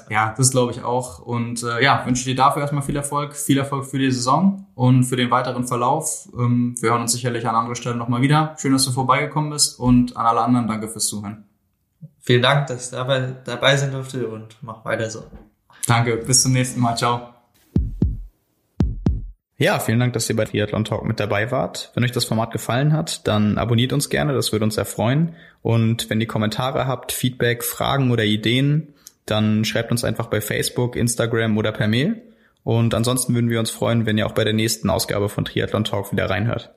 ja, das glaube ich auch. Und äh, ja, wünsche dir dafür erstmal viel Erfolg viel Erfolg für die Saison und für den weiteren Verlauf. Ähm, wir hören uns sicherlich an anderer Stelle nochmal wieder. Schön, dass du vorbeigekommen bist und an alle anderen danke fürs Zuhören. Vielen Dank, dass ich dabei, dabei sein durfte und mach weiter so. Danke, bis zum nächsten Mal. Ciao. Ja, vielen Dank, dass ihr bei Triathlon Talk mit dabei wart. Wenn euch das Format gefallen hat, dann abonniert uns gerne, das würde uns sehr freuen. Und wenn ihr Kommentare habt, Feedback, Fragen oder Ideen, dann schreibt uns einfach bei Facebook, Instagram oder per Mail. Und ansonsten würden wir uns freuen, wenn ihr auch bei der nächsten Ausgabe von Triathlon Talk wieder reinhört.